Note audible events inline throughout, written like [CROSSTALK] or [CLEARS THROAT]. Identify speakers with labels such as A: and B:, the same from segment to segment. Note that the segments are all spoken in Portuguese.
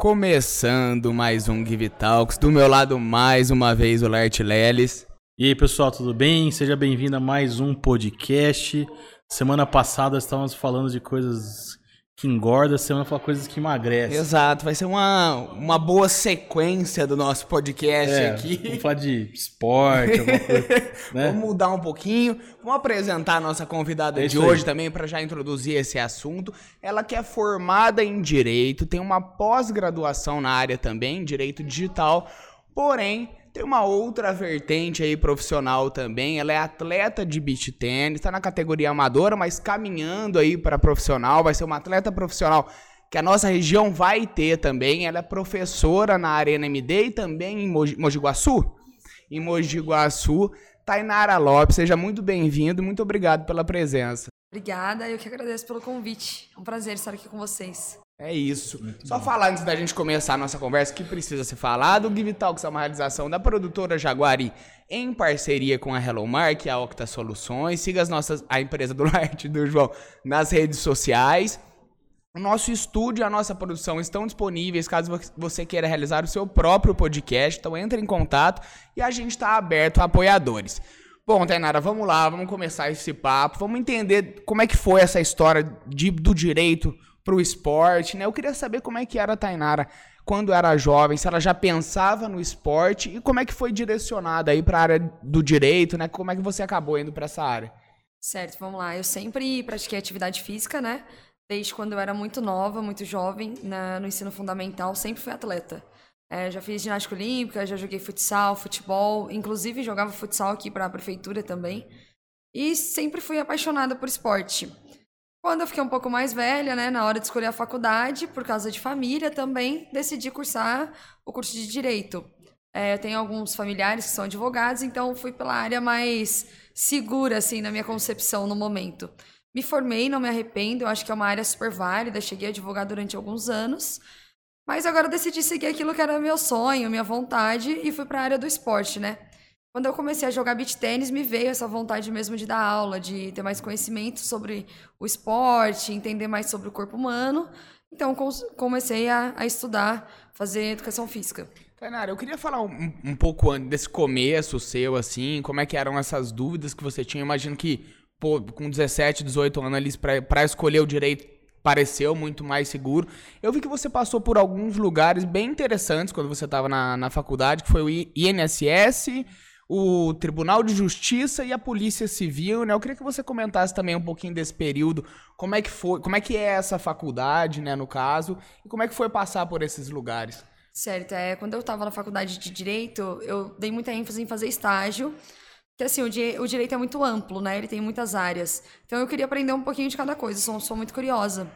A: Começando mais um Give Talks. Do meu lado, mais uma vez, o Lert Leles.
B: E aí, pessoal, tudo bem? Seja bem-vindo a mais um podcast. Semana passada estávamos falando de coisas que engorda, semana fala coisas que emagrecem.
A: Exato, vai ser uma, uma boa sequência do nosso podcast
B: É,
A: aqui.
B: Vamos falar de esporte, alguma coisa, [LAUGHS] né?
A: Vamos mudar um pouquinho. Vamos apresentar a nossa convidada
B: É
A: de
B: isso aí.
A: hoje também para já introduzir esse assunto. Ela que é formada em direito, tem uma pós-graduação na área também, direito digital, porém tem uma outra vertente aí profissional também. Ela é atleta de beach tênis, está na categoria amadora, mas caminhando aí para profissional, vai ser uma atleta profissional que a nossa região vai ter também. Ela é professora na Arena MD e também em Mogi, Guaçu em Mogi Guaçu. Tainara Lopes, seja muito bem-vindo, muito obrigado pela presença.
C: Obrigada, eu que agradeço pelo convite. É um prazer estar aqui com vocês.
A: É isso. Só falar antes da gente começar a nossa conversa que precisa ser falado. O Give Talks é uma realização da produtora Jaguari em parceria com a Hello Mark e a Octa Soluções. Siga as nossas, a empresa do [LAUGHS] Light e do João nas redes sociais. O nosso estúdio e a nossa produção estão disponíveis caso vo- você queira realizar o seu próprio podcast. Então entre em contato e a gente está aberto a apoiadores. Bom, Tainara, vamos lá, vamos começar esse papo. Vamos entender como é que foi essa história de- do direito pro esporte, né? Eu queria saber como é que era a Tainara quando era jovem, se ela já pensava no esporte e como é que foi direcionada aí para a área do direito, né? Como é que você acabou indo para essa área?
C: Certo, vamos lá. Eu sempre pratiquei atividade física, né? Desde quando eu era muito nova, muito jovem, na- no ensino fundamental, sempre fui atleta. É, já fiz ginástica olímpica, já joguei futsal, futebol, inclusive jogava futsal aqui para a prefeitura também. E sempre fui apaixonada por esporte. Quando eu fiquei um pouco mais velha, né, na hora de escolher a faculdade, por causa de família também, decidi cursar o curso de Direito. É, eu tenho alguns familiares que são advogados, então fui pela área mais segura, assim, na minha concepção no momento. Me formei, não me arrependo, eu acho que é uma área super válida, cheguei a advogar durante alguns anos, mas agora decidi seguir aquilo que era meu sonho, minha vontade, e fui para a área do esporte, né? Quando eu comecei a jogar beach tênis, me veio essa vontade mesmo de dar aula, de ter mais conhecimento sobre o esporte, entender mais sobre o corpo humano. Então, comecei a, a estudar, fazer educação física.
A: Tainara, eu queria falar um, um pouco desse começo seu, assim, como é que eram essas dúvidas que você tinha. Eu imagino que, pô, com 17, 18 anos ali, pra escolher o direito, pareceu muito mais seguro. Eu vi que você passou por alguns lugares bem interessantes quando você estava na, na faculdade, que foi o INSS, o Tribunal de Justiça e a Polícia Civil, né? Eu queria que você comentasse também um pouquinho desse período, como é que foi, como é que é essa faculdade, né, no caso, e como é que foi passar por esses lugares.
C: Certo, é, quando eu estava na faculdade de Direito, eu dei muita ênfase em fazer estágio, porque assim, o, di- o direito é muito amplo, né? Ele tem muitas áreas. Então eu queria aprender um pouquinho de cada coisa, sou, sou muito curiosa.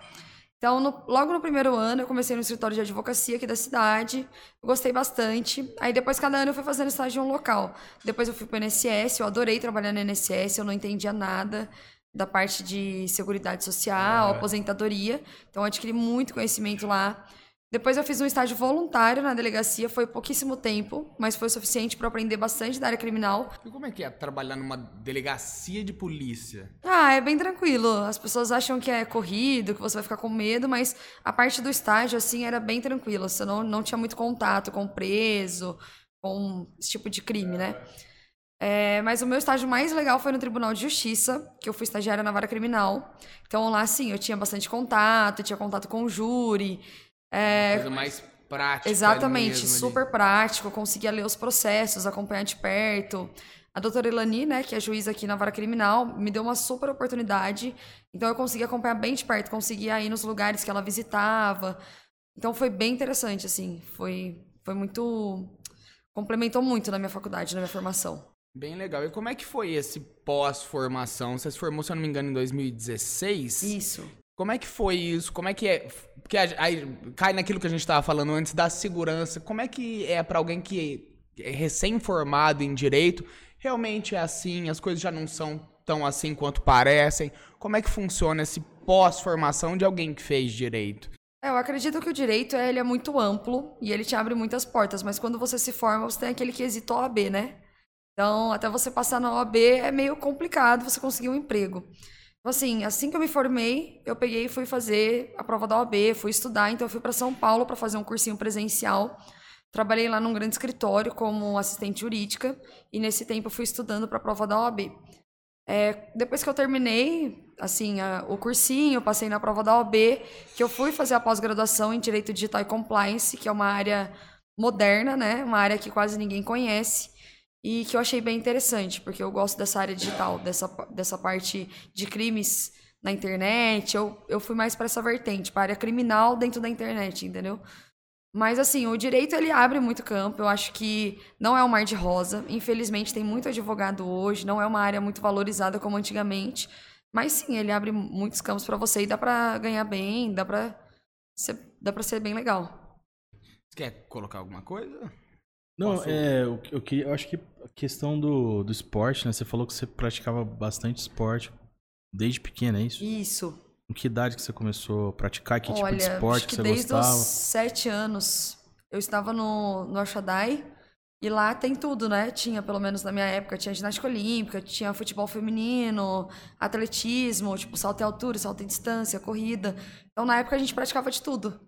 C: Então, no- logo no primeiro ano, eu comecei no escritório de advocacia aqui da cidade, gostei bastante. Aí depois, cada ano, eu fui fazendo estágio em um local. Depois eu fui para o INSS, eu adorei trabalhar no INSS, eu não entendia nada da parte de seguridade social, aposentadoria. Então, eu adquiri muito conhecimento lá. Depois eu fiz um estágio voluntário na delegacia, foi pouquíssimo tempo, mas foi suficiente para aprender bastante da área criminal.
A: E como é que é trabalhar numa delegacia de polícia?
C: Ah, é bem tranquilo. As pessoas acham que é corrido, que você vai ficar com medo, mas a parte do estágio, assim, era bem tranquila. Você não, não tinha muito contato com o preso, com esse tipo de crime, né? É, mas o meu estágio mais legal foi no Tribunal de Justiça, que eu fui estagiária na vara criminal. Então lá, sim, eu tinha bastante contato, tinha contato com o júri. É,
A: Coisa mais prática.
C: Exatamente,
A: mesmo ali.
C: super prático, conseguia ler os processos, acompanhar de perto. A doutora Elani, né, que é juíza aqui na vara criminal, me deu uma super oportunidade. Então eu consegui acompanhar bem de perto, conseguia ir nos lugares que ela visitava. Então foi bem interessante, assim. Foi, foi muito. complementou muito na minha faculdade, na minha formação.
A: Bem legal. E como é que foi esse pós-formação? Você se formou, se eu não me engano, em 2016?
C: Isso.
A: Como é que foi isso? Como é que é? Porque aí cai naquilo que a gente estava falando antes da segurança. Como é que é para alguém que é recém-formado em direito? Realmente é assim? As coisas já não são tão assim quanto parecem? Como é que funciona esse pós-formação de alguém que fez direito?
C: É, eu acredito que o direito ele é muito amplo e ele te abre muitas portas, mas quando você se forma, você tem aquele quesito OAB, né? Então, até você passar na OAB é meio complicado você conseguir um emprego. Assim, assim que eu me formei, eu peguei e fui fazer a prova da OAB, fui estudar, então eu fui para São Paulo para fazer um cursinho presencial. Trabalhei lá num grande escritório como assistente jurídica e nesse tempo eu fui estudando para a prova da OAB. É, depois que eu terminei, assim, a, o cursinho, passei na prova da OAB, que eu fui fazer a pós-graduação em Direito Digital e Compliance, que é uma área moderna, né? Uma área que quase ninguém conhece e que eu achei bem interessante, porque eu gosto dessa área digital, dessa, dessa parte de crimes na internet. Eu, eu fui mais para essa vertente, para a área criminal dentro da internet, entendeu? Mas assim, o direito ele abre muito campo. Eu acho que não é um mar de rosa. Infelizmente tem muito advogado hoje, não é uma área muito valorizada como antigamente. Mas sim, ele abre muitos campos para você e dá para ganhar bem, dá para dá para ser bem legal.
A: Você quer colocar alguma coisa?
B: Não, é, eu, eu, queria- eu acho que a questão do, do esporte, né? Você falou que você praticava bastante esporte desde pequena, é isso?
C: Isso.
B: Com que idade que você começou a praticar? Que tipo
C: Olha,
B: de esporte que, você
C: desde
B: gostava?
C: os sete anos eu estava no, no Oxadai e lá tem tudo, né? Tinha, pelo menos na minha época, tinha ginástica olímpica, tinha futebol feminino, atletismo, tipo salto em altura, salto em distância, corrida. Então na época a gente praticava de tudo.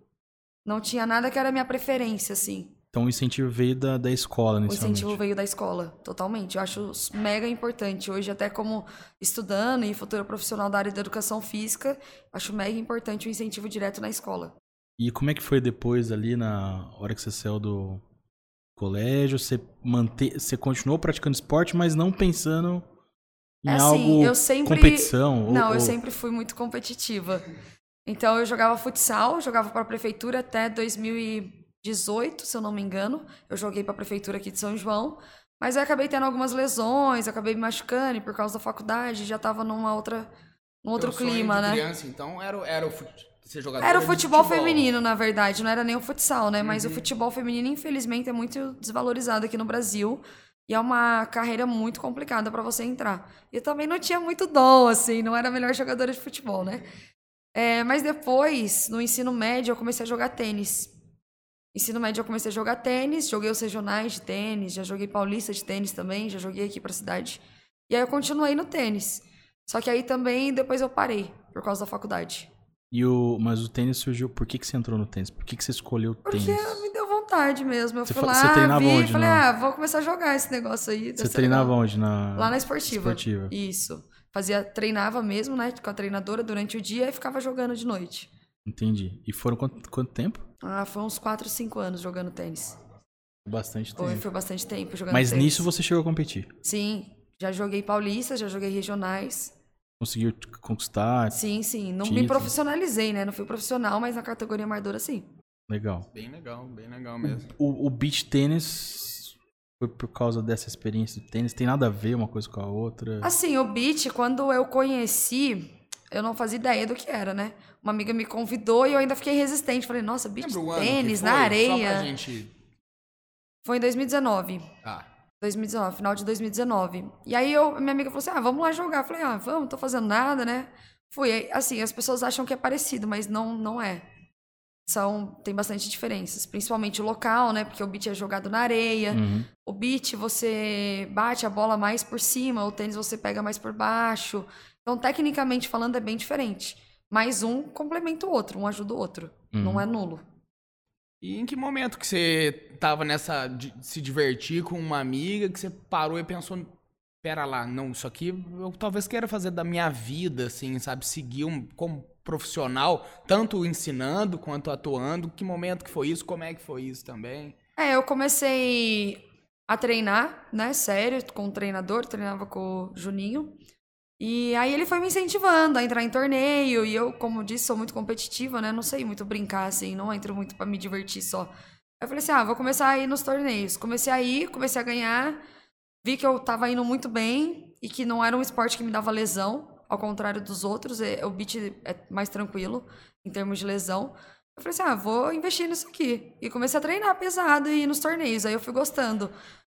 C: Não tinha nada que era minha preferência, assim.
B: Então o incentivo veio da, da escola,
C: O
B: inicialmente.
C: incentivo veio da escola, totalmente. Eu acho mega importante. Hoje, até como estudando e futura profissional da área da educação física, acho mega importante o incentivo direto na escola.
B: E como é que foi depois ali na hora que você saiu do colégio? Você mante... você continuou praticando esporte, mas não pensando em
C: É assim,
B: algo
C: eu sempre-
B: competição? ou-
C: Não, eu
B: ou-
C: sempre fui muito competitiva. Então, eu jogava futsal, jogava para a prefeitura até 2018, se eu não me engano. Eu joguei para a prefeitura aqui de São João. Mas eu acabei tendo algumas lesões, acabei me machucando e por causa da faculdade, já tava numa outra, num outro
A: Teu sonho
C: clima, né?
A: criança, então, era, era o ser jogador
C: Era o
A: de
C: futebol, feminino, na verdade, não era nem o futsal, né? Mas o futebol feminino, infelizmente, é muito desvalorizado aqui no Brasil. E é uma carreira muito complicada para você entrar. E eu também não tinha muito dom, assim, não era a melhor jogadora de futebol, né? É, mas depois, no ensino médio, eu comecei a jogar tênis. Ensino médio, eu comecei a jogar tênis, joguei os regionais de tênis, já joguei paulista de tênis também, já joguei aqui pra cidade. E aí eu continuei no tênis. Só que aí também, depois eu parei, por causa da faculdade.
B: E o... Mas o tênis surgiu. Por que, que você entrou no tênis? Por que, que você escolheu o
C: Porque
B: tênis?
C: me deu vontade mesmo. Eu
B: Você
C: fui
B: fa-
C: lá,
B: você
C: vi
B: onde,
C: e falei,
B: na-
C: ah, vou começar a jogar esse negócio aí.
B: Você treinava
C: legal.
B: onde? Na...
C: Lá na esportiva.
B: Esportiva.
C: Isso. Fazia, treinava mesmo, né, com a treinadora durante o dia e ficava jogando de noite.
B: Entendi. E foram quanto, quanto tempo?
C: Ah, foi uns 4, 5 anos jogando tênis.
B: Bastante tempo.
C: Foi, foi bastante tempo jogando
B: Mas
C: tênis.
B: nisso você chegou a competir.
C: Sim, já joguei paulistas, já joguei regionais.
B: Conseguiu conquistar.
C: Sim, sim. Não me
B: Título.
C: profissionalizei, né? Não fui profissional, mas na categoria amadora, sim.
B: Legal.
A: Bem legal, bem legal mesmo.
B: O, o beach tênis foi por causa dessa experiência do tênis? Tem nada a ver uma coisa com a outra?
C: Assim, o beat, quando eu conheci, eu não fazia ideia do que era, né? Uma amiga me convidou e eu ainda fiquei resistente. Falei, nossa,
A: ano
C: tênis na
A: foi? Só
C: areia.
A: pra gente...
C: Foi em 2019.
A: Ah,
C: 2019, final de 2019. E aí eu, minha amiga falou assim: ah, vamos lá jogar. Eu falei, ah, vamos, não tô fazendo nada, né? Fui. Aí, Assim, as pessoas acham que é parecido, mas não, não é. São, tem bastante diferenças, principalmente o local, né? Porque o beat é jogado na areia.
B: Uhum.
C: O beat você bate a bola mais por cima, o tênis você pega mais por baixo. Então, tecnicamente falando, é bem diferente. Mas um complementa o outro, um ajuda o outro. Não é nulo.
A: E em que momento que você tava nessa de se divertir com uma amiga que você parou e pensou, pera lá, não, isso aqui eu talvez queira fazer da minha vida, assim, sabe, seguir um como profissional, tanto ensinando quanto atuando. Que momento que foi isso? Como é que foi isso também?
C: É, eu comecei a treinar, né? Sério, com o treinador, treinava com o Juninho. E aí ele foi me incentivando a entrar em torneio. E eu, como disse, sou muito competitiva, né? Não sei muito brincar, assim, não entro muito pra me divertir só. Eu falei assim: ah, vou começar a ir nos torneios. Comecei a ir, comecei a ganhar. Vi que eu tava indo muito bem e que não era um esporte que me dava lesão, ao contrário dos outros. é- O beat é mais tranquilo em termos de lesão. Eu falei assim, ah, vou investir nisso aqui. E comecei a treinar pesado e ir nos torneios. Aí eu fui gostando.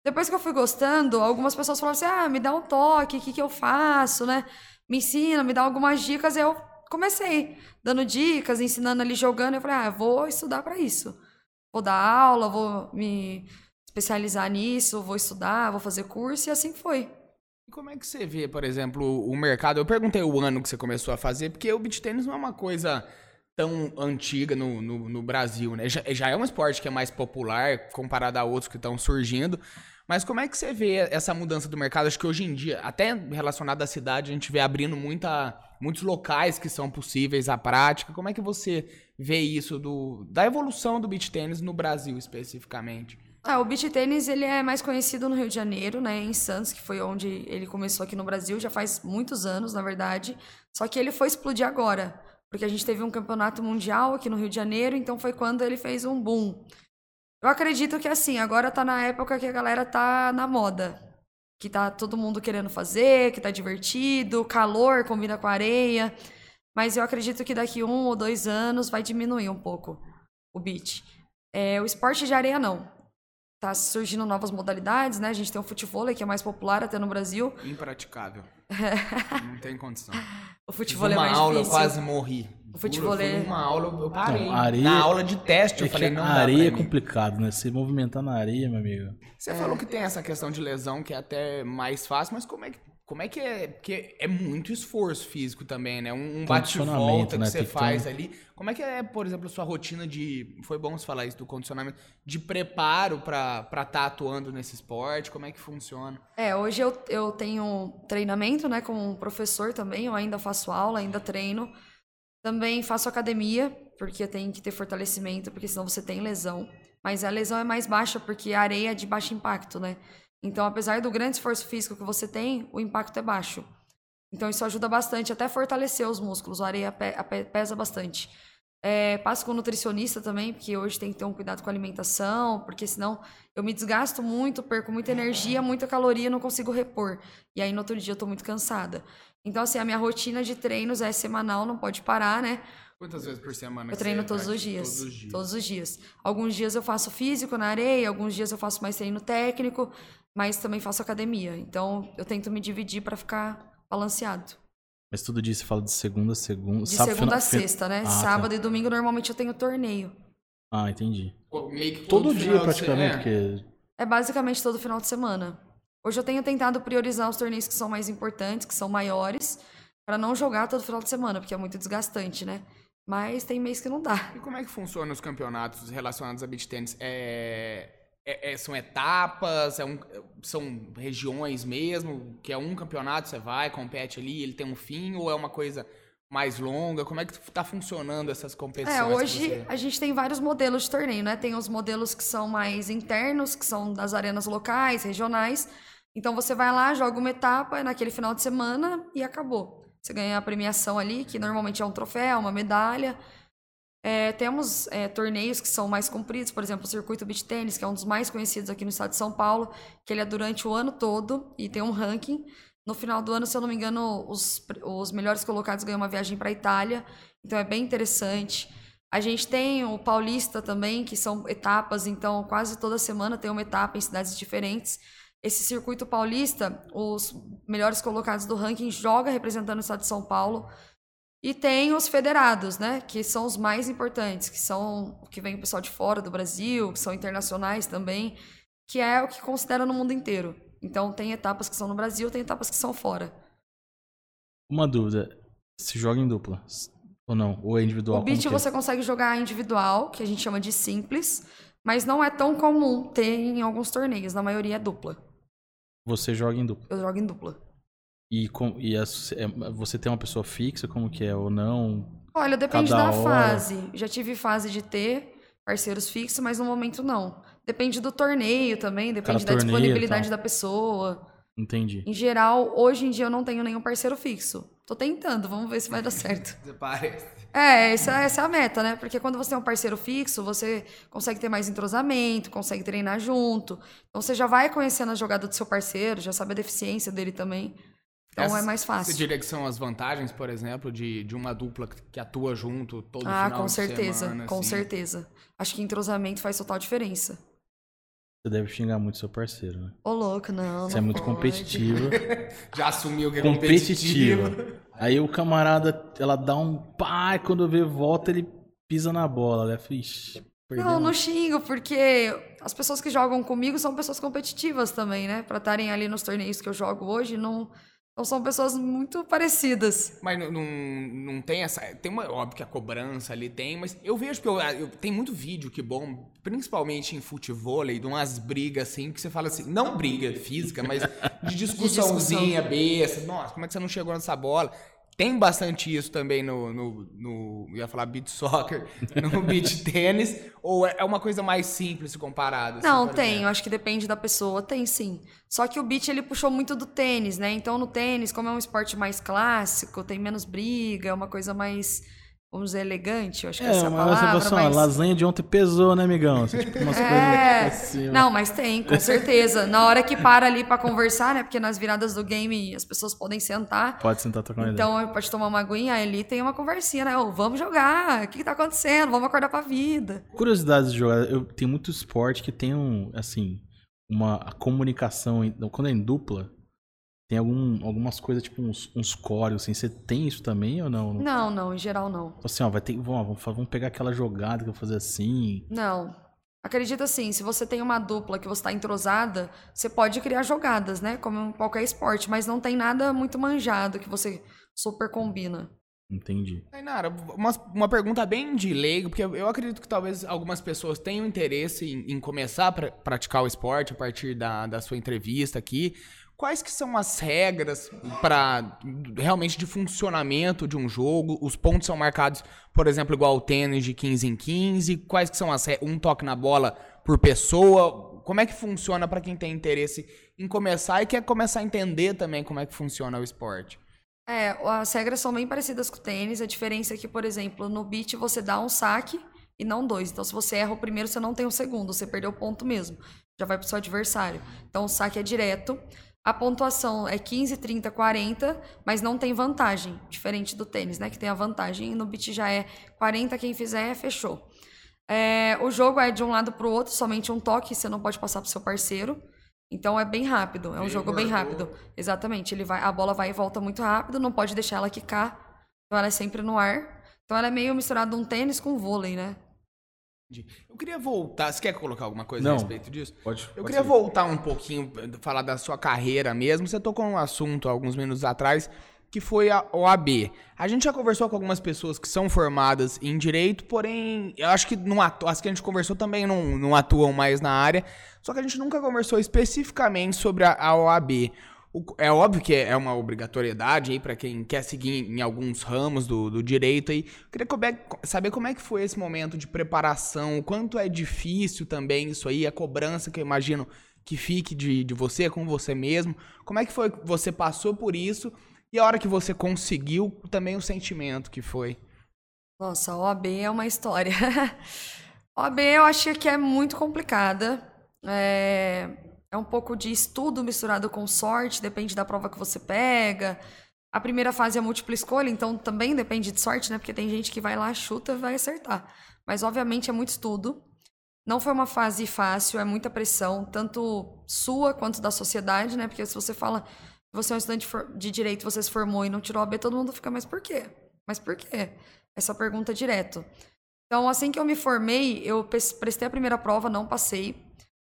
C: Depois que eu fui gostando, algumas pessoas falaram assim, ah, me dá um toque, o que, que eu faço, né? Me ensina, me dá algumas dicas. Eu comecei dando dicas, ensinando ali, jogando. Eu falei, ah, vou estudar para isso. Vou dar aula, vou me especializar nisso, vou estudar, vou fazer curso. E assim foi.
A: E como é que você vê, por exemplo, o mercado? Eu perguntei o ano que você começou a fazer, porque o beach tênis não é uma coisa tão antiga no, no, no Brasil, né? Já, já, é um esporte que é mais popular comparado a outros que estão surgindo. Mas como é que você vê essa mudança do mercado? Acho que hoje em dia, até relacionado à cidade, a gente vê abrindo muita, muitos locais que são possíveis à prática. Como é que você vê isso do, da evolução do beach tênis no Brasil especificamente?
C: Ah, o beach tênis ele é mais conhecido no Rio de Janeiro, né, em Santos, que foi onde ele começou aqui no Brasil, já faz muitos anos, na verdade. Só que ele foi explodir agora, porque a gente teve um campeonato mundial aqui no Rio de Janeiro, então foi quando ele fez um boom. Eu acredito que assim, agora tá na época que a galera tá na moda. Que tá todo mundo querendo fazer, que tá divertido, calor combina com areia. Mas eu acredito que daqui um ou dois anos vai diminuir um pouco o beat. É, o esporte de areia não. Tá surgindo novas modalidades, né? A gente tem o futebol que é mais popular até no Brasil.
A: Impraticável. não tem condição.
C: O futebol é
A: uma
C: mais
A: aula,
C: difícil.
A: eu quase morri.
C: O futebol
A: eu
C: é-
A: uma aula, eu parei.
B: Não, areia-
A: Na aula de teste, eu
B: É
A: falei,
B: que
A: não
B: a
A: dá
B: areia é complicado, né? Se movimentar na areia, meu amigo.
A: Você falou que tem essa questão de lesão que é até mais fácil, mas como é que, como é, que é? Porque é muito esforço físico também, né? Um, bate-volta que
B: né?
A: você
B: Tem que ter
A: faz
B: um-
A: ali. Como é que é, por exemplo, a sua rotina de. Foi bom você falar isso do condicionamento, de preparo pra estar tá atuando nesse esporte? Como é que funciona?
C: É, hoje eu, eu tenho treinamento, né, com um professor também, eu ainda faço aula, ainda treino. Também faço academia, porque tem que ter fortalecimento, porque senão você tem lesão. Mas a lesão é mais baixa porque a areia é de baixo impacto, né? Então, apesar do grande esforço físico que você tem, o impacto é baixo. Então, isso ajuda bastante, até fortalecer os músculos. A areia pe- pe- pesa bastante. É, passo com o nutricionista também, porque hoje tem que ter um cuidado com a alimentação, porque senão eu me desgasto muito, perco muita energia, muita caloria, não consigo repor. E aí no outro dia eu tô muito cansada. Então, assim, a minha rotina de treinos é semanal, não pode parar, né?
A: Quantas vezes por semana?
C: Eu treino todos os, dias,
A: Todos os dias.
C: Todos os dias. Alguns dias eu faço físico na areia, alguns dias eu faço mais treino técnico, mas também faço academia. Então, eu tento me dividir para ficar balanceado.
B: Mas todo dia você fala de segunda a segunda.
C: De
B: sábado,
C: segunda a sexta, né?
B: Ah, tá.
C: Sábado e domingo normalmente eu tenho torneio.
B: Ah, entendi.
A: Pô, meio que
B: Todo
A: final
B: dia,
A: de
B: praticamente,
A: semana.
B: porque
C: É basicamente todo final de semana. Hoje eu tenho tentado priorizar os torneios que são mais importantes, que são maiores, para não jogar todo final de semana, porque é muito desgastante, né? Mas tem mês que não dá.
A: E como é que funciona os campeonatos relacionados a beach tênis? É, é- é- são etapas? É um- são regiões mesmo? Que é um campeonato, você vai, compete ali, ele tem um fim? Ou é uma coisa mais longa? Como é que tá funcionando essas competições?
C: É, hoje
A: você-
C: a gente tem vários modelos de torneio, né? Tem os modelos que são mais internos, que são das arenas locais, regionais. Então você vai lá, joga uma etapa naquele final de semana e acabou. Você ganha a premiação ali, que normalmente é um troféu, uma medalha. É, temos é, torneios que são mais compridos, por exemplo, o Circuito Beach Tennis, que é um dos mais conhecidos aqui no estado de São Paulo, que ele é durante o ano todo e tem um ranking. No final do ano, se eu não me engano, os, os melhores colocados ganham uma viagem para a Itália, então é bem interessante. A gente tem o Paulista também, que são etapas, então quase toda semana tem uma etapa em cidades diferentes. Esse circuito paulista, os melhores colocados do ranking joga representando o estado de São Paulo. E tem os federados, né? Que são os mais importantes, que são o que vem o pessoal de fora do Brasil, que são internacionais também, que é o que considera no mundo inteiro. Então tem etapas que são no Brasil, tem etapas que são fora.
B: uma dúvida. Se joga em dupla? Ou não? Ou é individual?
C: o beat
B: é?
C: você consegue jogar individual, que a gente chama de simples, mas não é tão comum ter em alguns torneios. Na maioria é dupla.
B: Você joga em dupla.
C: Eu jogo em dupla.
B: E, com, e as- é- você tem uma pessoa fixa, como que é? Ou não?
C: Olha, depende
B: Cada
C: da
B: hora.
C: fase. Já tive fase de ter parceiros fixos, mas no momento não. Depende do torneio também, depende da
B: torneio
C: disponibilidade da pessoa.
B: Entendi.
C: Em geral, hoje em dia eu não tenho nenhum parceiro fixo. Tô tentando, vamos ver se vai dar certo. [LAUGHS]
A: Parece.
C: É, essa, essa é a meta, né? Porque quando você tem um parceiro fixo, você consegue ter mais entrosamento, consegue treinar junto. Então você já vai conhecendo a jogada do seu parceiro, já sabe a deficiência dele também. Então
A: Essa-
C: é mais
A: Você
C: fácil.
A: diria que são as vantagens, por exemplo, de, de uma dupla que atua junto todo
C: Ah,
A: final
C: com
A: de
C: certeza,
A: semana,
C: com
A: assim?
C: certeza. Acho que entrosamento faz total diferença.
B: Você deve xingar muito seu parceiro, né?
C: Ô, louco, não.
B: Você
C: não
B: é muito
C: pode.
B: competitivo. [LAUGHS]
A: Já assumiu que é
B: competitiva.
A: competitivo.
B: Aí o camarada, ela dá um pá, e quando vê volta, ele pisa na bola, né? Ixi.
C: Não, não xingo, porque as pessoas que jogam comigo são pessoas competitivas também, né? Pra estarem ali nos torneios que eu jogo hoje, não. Então são pessoas muito parecidas.
A: Mas não, não, não tem essa. Tem uma. Óbvio que a cobrança ali tem, mas eu vejo que eu, eu- tem muito vídeo que bom, principalmente em futebol, de umas brigas assim, que você fala assim, não briga física, mas de [LAUGHS] discussãozinha besta. Nossa, como é que você não chegou nessa bola? Tem bastante isso também no, no, no- ia falar beat soccer, [LAUGHS] no beat tênis, ou é é uma coisa mais simples comparado? assim,
C: Não, tem, eu acho que depende da pessoa, tem sim. Só que o beat ele puxou muito do tênis, né? Então no tênis, como é um esporte mais clássico, tem menos briga, é uma coisa mais, vamos dizer, elegante, eu acho que essa é
B: É,
C: a
B: mas você
C: palavra.
B: falou assim,
C: mas...
B: lasanha de ontem pesou, né, amigão? Assim, tipo, umas [LAUGHS]
C: É,
B: coisas assim.
C: não, mas tem, com certeza. Na hora que para ali pra conversar, né? Porque nas viradas do game as pessoas podem sentar.
B: Pode sentar trocar uma ideia.
C: Então pode tomar uma aguinha, ali tem uma conversinha, né? Ô, vamos jogar, o que, que tá acontecendo? Vamos acordar pra vida.
B: Curiosidades de jogar. Eu tenho muito esporte que tem um, assim, uma comunicação. Quando é em dupla, tem algum, algumas coisas, tipo uns, uns códigos, assim. Você tem isso também ou não?
C: Não, não, em geral não.
B: Assim, ó, vai ter. Vamos, vamos, pegar aquela jogada que eu vou fazer assim.
C: Não. Acredita assim, se você tem uma dupla que você tá entrosada, você pode criar jogadas, né? Como em qualquer esporte, mas não tem nada muito manjado que você super combina.
B: Entendi.
A: Tainara, uma, uma pergunta bem de leigo, porque eu acredito que talvez algumas pessoas tenham interesse em, em começar a pra- praticar o esporte a partir da, da sua entrevista aqui. Quais que são as regras para realmente de funcionamento de um jogo? Os pontos são marcados, por exemplo, igual o tênis de 15 em 15. Quais que são as? Um toque na bola por pessoa? Como é que funciona para quem tem interesse em começar e quer começar a entender também como é que funciona o esporte?
C: É, as regras são bem parecidas com o tênis. A diferença é que, por exemplo, no beat você dá um saque e não dois. Então, se você erra o primeiro, você não tem o segundo, você perdeu o ponto mesmo. Já vai pro seu adversário. Então, o saque é direto. A pontuação é 15, 30, 40, mas não tem vantagem. Diferente do tênis, né? Que tem a vantagem. E no beat já é 40, quem fizer, fechou. É, o jogo é de um lado pro outro, somente um toque, você não pode passar pro seu parceiro. Então é bem rápido, é um
A: Bem
C: jogo bem
A: guardou.
C: rápido. Exatamente, ele vai, a bola vai e volta muito rápido, não pode deixar ela quicar. Então ela é sempre no ar. Então ela é meio misturada um tênis com vôlei, né?
A: Eu queria voltar. Você quer colocar alguma coisa
B: Não.
A: a respeito disso?
B: Pode.
A: Eu
B: pode
A: queria voltar um pouquinho, falar da sua carreira mesmo. Você tocou um assunto alguns minutos atrás, que foi a OAB. A gente já conversou com algumas pessoas que são formadas em direito, porém, eu acho que não atu... as que a gente conversou também não, não atuam mais na área. Só que a gente nunca conversou especificamente sobre a, a OAB. É óbvio que é uma obrigatoriedade aí para quem quer seguir em alguns ramos do, do direito aí. Queria saber como é que foi esse momento de preparação, o quanto é difícil também isso aí, a cobrança que eu imagino que fique de, de você com você mesmo. Como é que foi que você passou por isso e a hora que você conseguiu também o sentimento que foi?
C: Nossa, a OAB é uma história. [LAUGHS] a OAB eu acho que é muito complicada. É, é um pouco de estudo misturado com sorte, depende da prova que você pega. A primeira fase é múltipla escolha, então também depende de sorte, né? Porque tem gente que vai lá, chuta e vai acertar. Mas obviamente é muito estudo. Não foi uma fase fácil, é muita pressão, tanto sua quanto da sociedade, né? Porque se você fala que você é um estudante de direito, você se formou e não tirou a B, todo mundo fica, mas por quê? Mas por quê? Essa pergunta direto. Então, assim que eu me formei, eu prestei a primeira prova, não passei.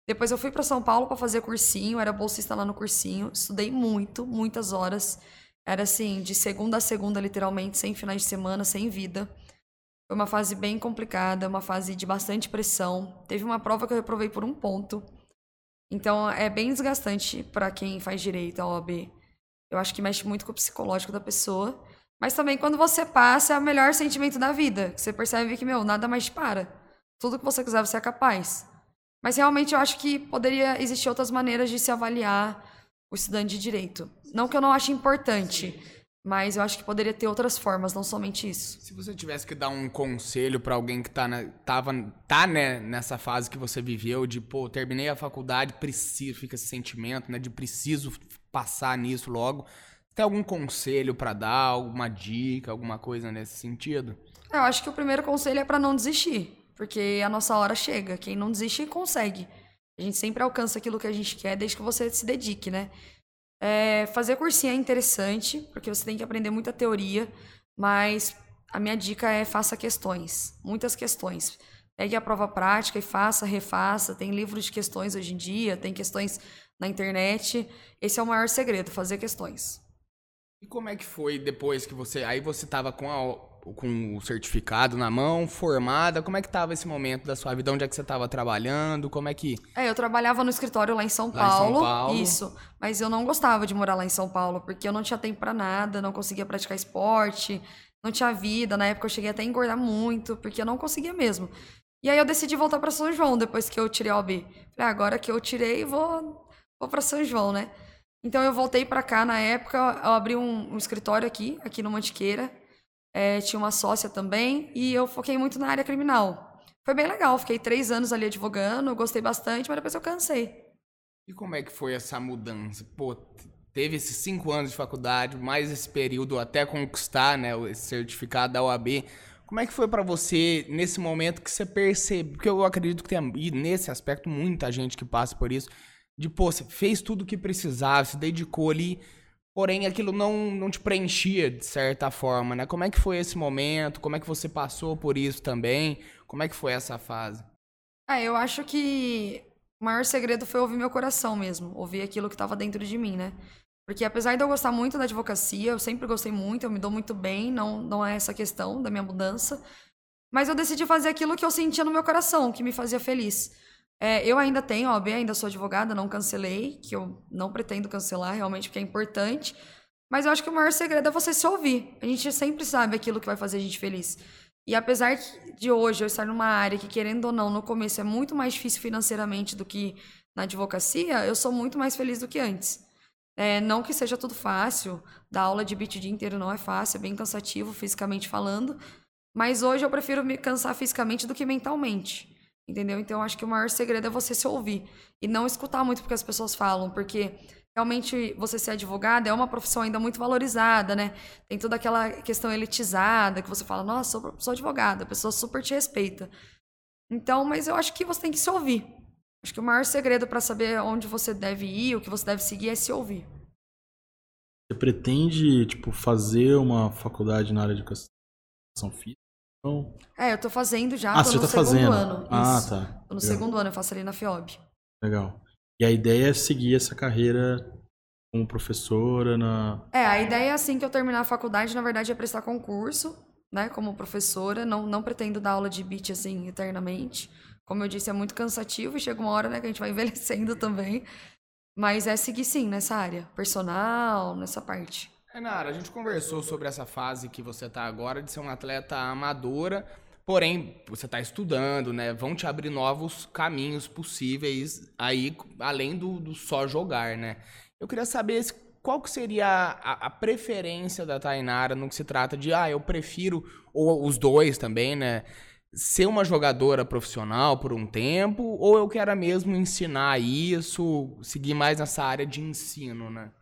C: Depois eu fui para São Paulo para fazer cursinho, era bolsista lá no cursinho, estudei muito, muitas horas. Era assim, de segunda a segunda, literalmente, sem finais de semana, sem vida. Foi uma fase bem complicada, uma fase de bastante pressão. Teve uma prova que eu reprovei por um ponto. Então é bem desgastante para quem faz direito a OAB. Eu acho que mexe muito com o psicológico da pessoa. Mas também quando você passa é o melhor sentimento da vida. Você percebe que, meu, nada mais te para. Tudo que você quiser, você é capaz. Mas realmente eu acho que poderia existir outras maneiras de se avaliar o estudante de direito. Não que eu não ache importante, mas eu acho que poderia ter outras formas, não somente isso.
A: Se você tivesse que dar um conselho pra alguém que tá, na, tava, tá né, nessa fase que você viveu, de, pô, terminei a faculdade, preciso, fica esse sentimento, né, de preciso passar nisso logo. Tem algum conselho pra dar, alguma dica, alguma coisa nesse sentido?
C: Eu acho que o primeiro conselho é para não desistir, porque a nossa hora chega. Quem não desiste consegue. A gente sempre alcança aquilo que a gente quer, desde que você se dedique, né? É, fazer cursinho é interessante, porque você tem que aprender muita teoria, mas a minha dica é faça questões, muitas questões. Pegue a prova prática e faça, refaça. Tem livros de questões hoje em dia, tem questões na internet. Esse é o maior segredo, fazer questões.
A: E como é que foi depois que você. Aí você tava com, a, com o certificado na mão, formada. Como é que tava esse momento da sua vida? Onde é que você tava trabalhando? Como é que.
C: É, eu trabalhava no escritório lá em São
A: Lá em São
C: Paulo.
A: Paulo.
C: Isso. Mas eu não gostava de morar lá em São Paulo, porque eu não tinha tempo pra nada, não conseguia praticar esporte, não tinha vida. Na época eu cheguei até a engordar muito, porque eu não conseguia mesmo. E aí eu decidi voltar pra São João depois que eu tirei a OB. Falei, ah, agora que eu tirei, vou, vou para São João, né? Então eu voltei pra cá na época, eu abri um, um escritório aqui, aqui no Mantiqueira. É, tinha uma sócia também, e eu foquei muito na área criminal. Foi bem legal, fiquei três anos ali advogando, gostei bastante, mas depois eu cansei.
A: E como é que foi essa mudança? Pô, teve esses cinco anos de faculdade, mais esse período até conquistar, né, esse certificado da OAB. Como é que foi pra você nesse momento que você percebe? Porque eu acredito que tem, e nesse aspecto, muita gente que passa por isso. De, pô, você fez tudo o que precisava, se dedicou ali, porém aquilo não, não te preenchia de certa forma, né? Como é que foi esse momento? Como é que você passou por isso também? Como é que foi essa fase?
C: É, eu acho que o maior segredo foi ouvir meu coração mesmo, ouvir aquilo que estava dentro de mim, né? Porque apesar de eu gostar muito da advocacia, eu sempre gostei muito, eu me dou muito bem, não, não é essa questão da minha mudança. Mas eu decidi fazer aquilo que eu sentia no meu coração, que me fazia feliz. É, eu ainda tenho OAB, ainda sou advogada, não cancelei, que eu não pretendo cancelar realmente, porque é importante. Mas eu acho que o maior segredo é você se ouvir. A gente sempre sabe aquilo que vai fazer a gente feliz. E apesar de hoje eu estar numa área que, querendo ou não, no começo é muito mais difícil financeiramente do que na advocacia, eu sou muito mais feliz do que antes. É, não que seja tudo fácil, dar aula de beat o dia inteiro não é fácil, é bem cansativo fisicamente falando, mas hoje eu prefiro me cansar fisicamente do que mentalmente. Entendeu? Então eu acho que o maior segredo é você se ouvir e não escutar muito o que as pessoas falam, porque realmente você ser advogada é uma profissão ainda muito valorizada, né? Tem toda aquela questão elitizada que você fala, nossa, sou, sou advogada, a pessoa super te respeita. Então, mas eu acho que você tem que se ouvir. Acho que o maior segredo para saber onde você deve ir, o que você deve seguir é se ouvir.
B: Você pretende, tipo, fazer uma faculdade na área de educação física? Não.
C: É, eu tô fazendo já,
B: Ah,
C: tô
B: você
C: no
B: tá
C: segundo
B: fazendo.
C: ano.
B: Ah,
C: Isso.
B: tá.
C: Tô no
B: Legal.
C: segundo ano, eu faço ali na FIOB.
B: Legal. E a ideia é seguir essa carreira como professora na.
C: É, a ideia é assim que eu terminar a faculdade, na verdade, é prestar concurso, né, como professora. Não, não pretendo dar aula de beat, assim, eternamente. Como eu disse, é muito cansativo e chega uma hora, né, que a gente vai [LAUGHS] envelhecendo também. Mas é seguir, sim, nessa área. Personal, nessa parte.
A: Renara, a gente conversou sobre essa fase que você tá agora de ser uma atleta amadora, porém você tá estudando, né? Vão te abrir novos caminhos possíveis aí, além do, do só jogar, né? Eu queria saber qual que seria a, a preferência da Tainara no que se trata de, ah, eu prefiro, ou os dois também, né? Ser uma jogadora profissional por um tempo, ou eu quero mesmo ensinar isso, seguir mais nessa área de ensino, né?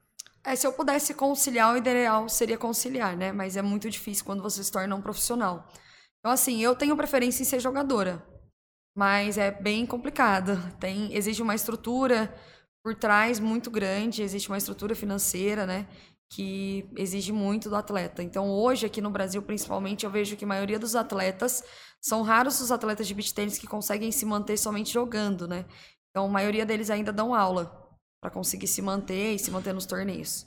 C: É, se eu pudesse conciliar, o ideal seria conciliar, né? Mas é muito difícil quando você se torna um profissional. Então, assim, eu tenho preferência em ser jogadora. Mas é bem complicado. Tem, exige uma estrutura por trás muito grande, existe uma estrutura financeira, né? Que exige muito do atleta. Então, hoje, aqui no Brasil, principalmente, eu vejo que a maioria dos atletas são raros os atletas de beach tênis que conseguem se manter somente jogando, né? Então, a maioria deles ainda dão aula para conseguir se manter e se manter nos torneios.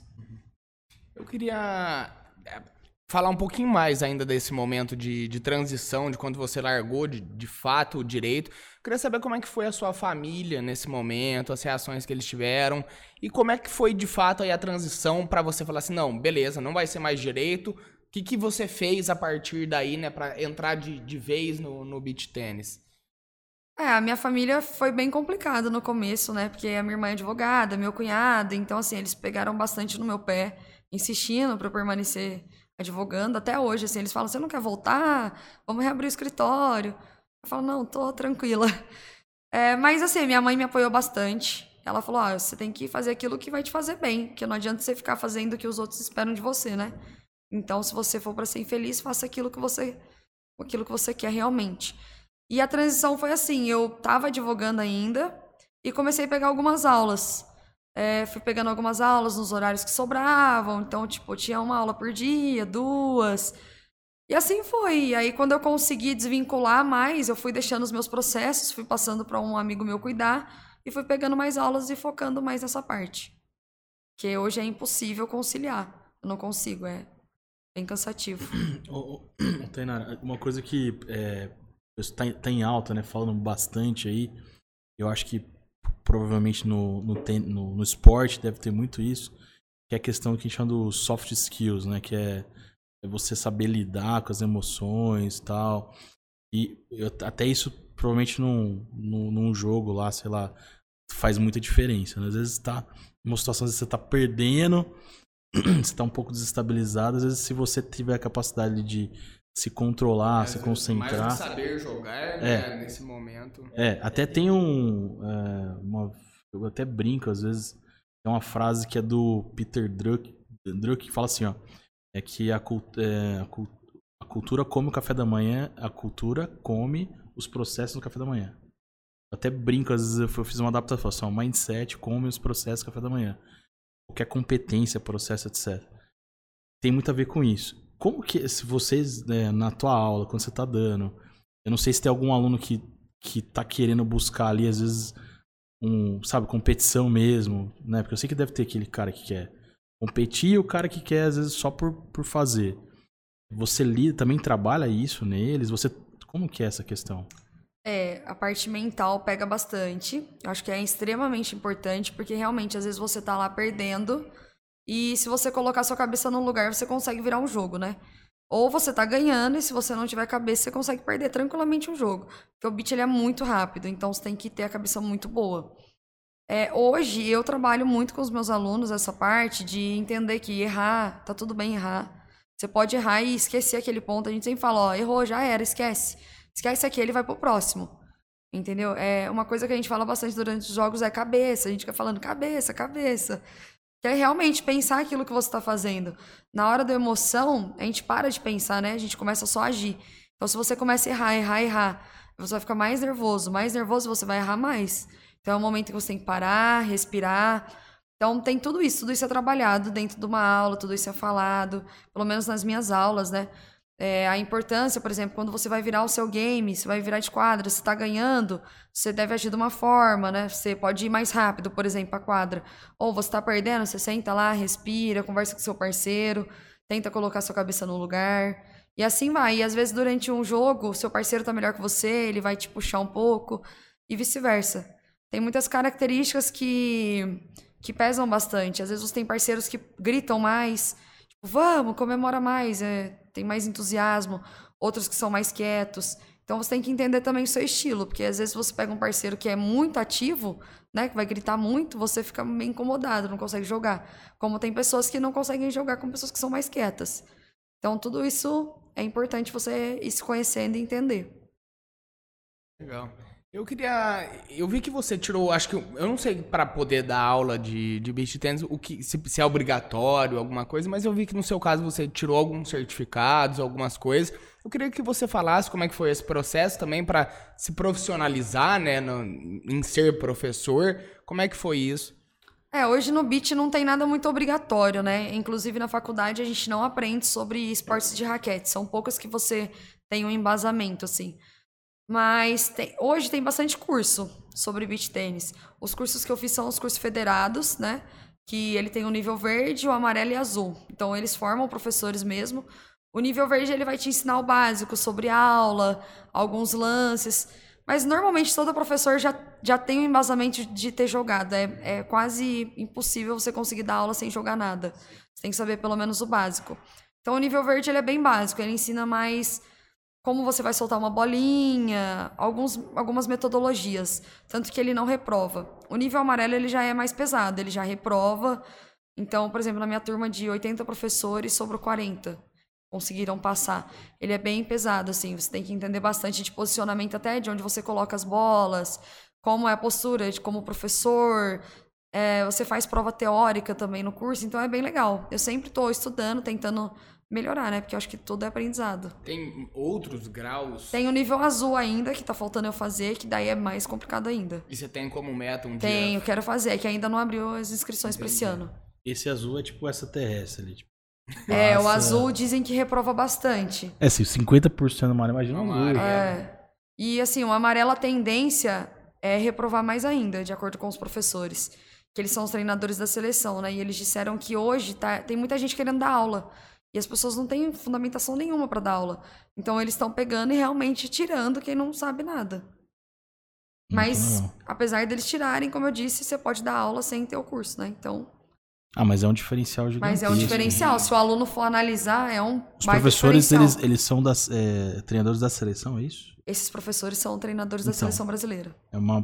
A: Eu queria é, falar um pouquinho mais ainda desse momento de, de transição, de quando você largou de, de fato o direito. Eu queria saber como é que foi a sua família nesse momento, as reações que eles tiveram e como é que foi de fato aí a transição para você falar assim, não, beleza, não vai ser mais direito. O que, que você fez a partir daí, né, para entrar de, de vez no, no beach tênis?
C: É, a minha família foi bem complicado no começo, né? Porque a minha irmã é advogada, meu cunhado, então assim, eles pegaram bastante no meu pé, insistindo para permanecer advogando até hoje, assim, eles falam: "Você não quer voltar? Vamos reabrir o escritório". Eu falo: "Não, tô tranquila". É, mas assim, minha mãe me apoiou bastante. Ela falou: "Ah, você tem que fazer aquilo que vai te fazer bem, porque não adianta você ficar fazendo o que os outros esperam de você, né? Então, se você for para ser infeliz, faça aquilo que você aquilo que você quer realmente". E a transição foi assim: eu tava advogando ainda e comecei a pegar algumas aulas. É, fui pegando algumas aulas nos horários que sobravam, então, tipo, tinha uma aula por dia, duas. E assim foi. Aí, quando eu consegui desvincular mais, eu fui deixando os meus processos, fui passando para um amigo meu cuidar e fui pegando mais aulas e focando mais nessa parte. Que hoje é impossível conciliar. Eu não consigo, é bem cansativo. [CLEARS THROAT]
B: Ô, ô, Tainara, uma coisa que é, tá, tá em alta, né? Falando bastante aí. Eu acho que provavelmente no, no, no, no esporte deve ter muito isso. Que é a questão que a gente chama dos soft skills, né? Que é, é você saber lidar com as emoções e tal. E eu- até isso, provavelmente num, num, num jogo lá, sei lá, faz muita diferença. Né? Às vezes tá numa situação, às vezes você tá perdendo, [CLEARS THROAT] você tá um pouco desestabilizado. Às vezes, se você tiver a capacidade de se controlar, se
A: Mais
B: concentrar.
A: do saber jogar, né, nesse momento.
B: É, até tem um. é, uma, eu até brinco, às vezes. Tem uma frase que é do Peter Druck, Druck que fala assim, ó. É que a, cult- é, a cul- a cultura come o café da manhã, a cultura come os processos do café da manhã. Eu até brinco, às vezes eu fiz uma adaptação, assim, ó, mindset come os processos do café da manhã. Qualquer competência, processo, etc. Tem muito a ver com isso. Como que, se vocês, né, na tua aula, quando você tá dando, eu não sei se tem algum aluno que, que tá querendo buscar ali, às vezes, um, sabe, competição mesmo, né? Porque eu sei que deve ter aquele cara que quer competir e o cara que quer, às vezes, só por, por fazer. Você lida, também trabalha isso neles? Você, como que é essa questão?
C: É, a parte mental pega bastante. Eu acho que é extremamente importante, porque realmente, às vezes, você tá lá perdendo. E se você colocar sua cabeça no lugar, você consegue virar um jogo, né? Ou você tá ganhando, e se você não tiver cabeça, você consegue perder tranquilamente um jogo. Porque o beat ele é muito rápido, então você tem que ter a cabeça muito boa. É, hoje eu trabalho muito com os meus alunos essa parte de entender que errar, tá tudo bem errar. Você pode errar e esquecer aquele ponto. A gente sempre fala, ó, errou, já era, esquece. Esquece aquele e vai pro próximo. Entendeu? É uma coisa que a gente fala bastante durante os jogos é cabeça. A gente fica falando cabeça, cabeça. Que é realmente pensar aquilo que você está fazendo. Na hora da emoção, a gente para de pensar, né? A gente começa só a agir. Então, se você começa a errar, errar, errar, você vai ficar mais nervoso. Mais nervoso, você vai errar mais. Então, é um momento que você tem que parar, respirar. Então, tem tudo isso. Tudo isso é trabalhado dentro de uma aula, tudo isso é falado. Pelo menos nas minhas aulas, né? É, a importância, por exemplo, quando você vai virar o seu game, você vai virar de quadra, você está ganhando, você deve agir de uma forma, né? Você pode ir mais rápido, por exemplo, a quadra. Ou você está perdendo, você senta lá, respira, conversa com seu parceiro, tenta colocar sua cabeça no lugar. E assim vai. E às vezes durante um jogo, seu parceiro tá melhor que você, ele vai te puxar um pouco e vice-versa. Tem muitas características que que pesam bastante. Às vezes você tem parceiros que gritam mais, tipo, vamos, comemora mais, é, tem mais entusiasmo, outros que são mais quietos. Então você tem que entender também o seu estilo, porque às vezes você pega um parceiro que é muito ativo, né, que vai gritar muito, você fica meio incomodado, não consegue jogar. Como tem pessoas que não conseguem jogar com pessoas que são mais quietas. Então tudo isso é importante você ir se conhecendo e entender.
A: Legal. Eu queria. Eu vi que você tirou, acho que. Eu não sei pra poder dar aula de, de beach tennis o que, se, se é obrigatório, alguma coisa, mas eu vi que no seu caso você tirou alguns certificados, algumas coisas. Eu queria que você falasse como é que foi esse processo também pra se profissionalizar, né, no- em ser professor. Como é que foi isso?
C: É, hoje no beat não tem nada muito obrigatório, né? Inclusive na faculdade a gente não aprende sobre esportes de raquete. São poucas que você tem um embasamento, assim. Mas tem- hoje tem bastante curso sobre beach tênis. Os cursos que eu fiz são os cursos federados, né? Que ele tem o nível verde, o amarelo e azul. Então eles formam professores mesmo. O nível verde ele vai te ensinar o básico sobre aula, alguns lances. Mas normalmente todo professor já, já tem o embasamento de ter jogado. É, é quase impossível você conseguir dar aula sem jogar nada. Você tem que saber pelo menos o básico. Então o nível verde ele é bem básico. Ele ensina mais como você vai soltar uma bolinha, alguns, algumas metodologias, tanto que ele não reprova. O nível amarelo ele já é mais pesado, ele já reprova. Então, por exemplo, na minha turma de 80 professores, sobrou 40 conseguiram passar. Ele é bem pesado assim, você tem que entender bastante de posicionamento até de onde você coloca as bolas, como é a postura de como professor, é, você faz prova teórica também no curso, então é bem legal. Eu sempre estou estudando, tentando melhorar, né? Porque eu acho que tudo é aprendizado.
A: Tem outros graus?
C: Tem o nível azul ainda, que tá faltando eu fazer, que daí é mais complicado ainda.
A: E você tem como meta um
C: Tenho,
A: dia?
C: quero fazer, que ainda não abriu as inscrições para esse ano.
B: Esse azul é tipo essa terrestre ali. Tipo,
C: É, o
B: Nossa.
C: azul dizem que reprova bastante.
B: É, se 50% do mar, imagina o
A: Não,
B: azul.
C: É. E assim, o amarelo, a tendência é reprovar mais ainda, de acordo com os professores. Que eles são os treinadores da seleção, né? E eles disseram que hoje tá, tem muita gente querendo dar aula. E as pessoas não têm fundamentação nenhuma para dar aula. Então eles estão pegando e realmente tirando quem não sabe nada. Mas,
B: legal.
C: apesar deles tirarem, como eu disse, você pode dar aula sem ter o curso, né? Então,
B: Ah, mas é um diferencial gigantesco.
C: mas é um diferencial. Se o aluno for analisar, é um
B: Os professores, eles, eles são das, é, treinadores da seleção, é isso?
C: Esses professores são treinadores da
B: Então.
C: seleção brasileira.
B: É uma,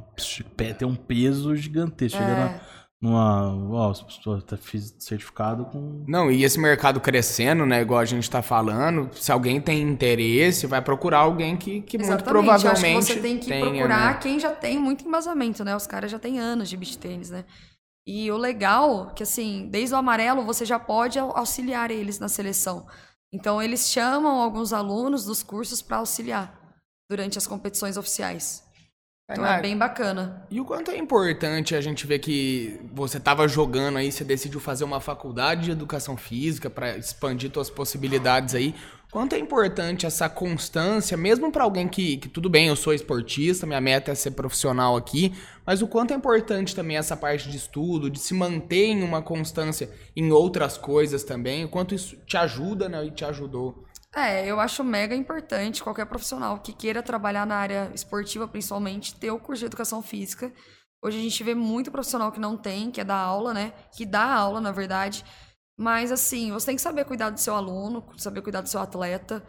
B: tem um peso gigantesco. Chega
C: É.
B: na- numa. Ó, as pessoas tá- fiz certificado com.
A: Não, e esse mercado crescendo, né? Igual a gente tá falando, se alguém tem interesse, vai procurar alguém que, que muito.
C: Eu acho que
A: provavelmente
C: você tem que
A: tenha,
C: procurar
A: né?
C: quem já tem muito embasamento, né? Os caras já têm anos de beach tênis, né? E o legal é que, assim, desde o amarelo você já pode au- auxiliar eles na seleção. Então, eles chamam alguns alunos dos cursos para auxiliar durante as competições oficiais. Então, é bem bacana.
A: E o quanto é importante a gente ver que você estava jogando aí, você decidiu fazer uma faculdade de educação física para expandir suas possibilidades aí. Quanto é importante essa constância, mesmo para alguém que, que tudo bem, eu sou esportista, minha meta é ser profissional aqui, mas o quanto é importante também essa parte de estudo, de se manter em uma constância em outras coisas também, o quanto isso te ajuda, né, e te ajudou.
C: É, eu acho mega importante qualquer profissional que queira trabalhar na área esportiva, principalmente, ter o curso de educação física. Hoje a gente vê muito profissional que não tem, que é dar aula, né? Que dá aula, na verdade. Mas assim, você tem que saber cuidar do seu aluno, saber cuidar do seu atleta.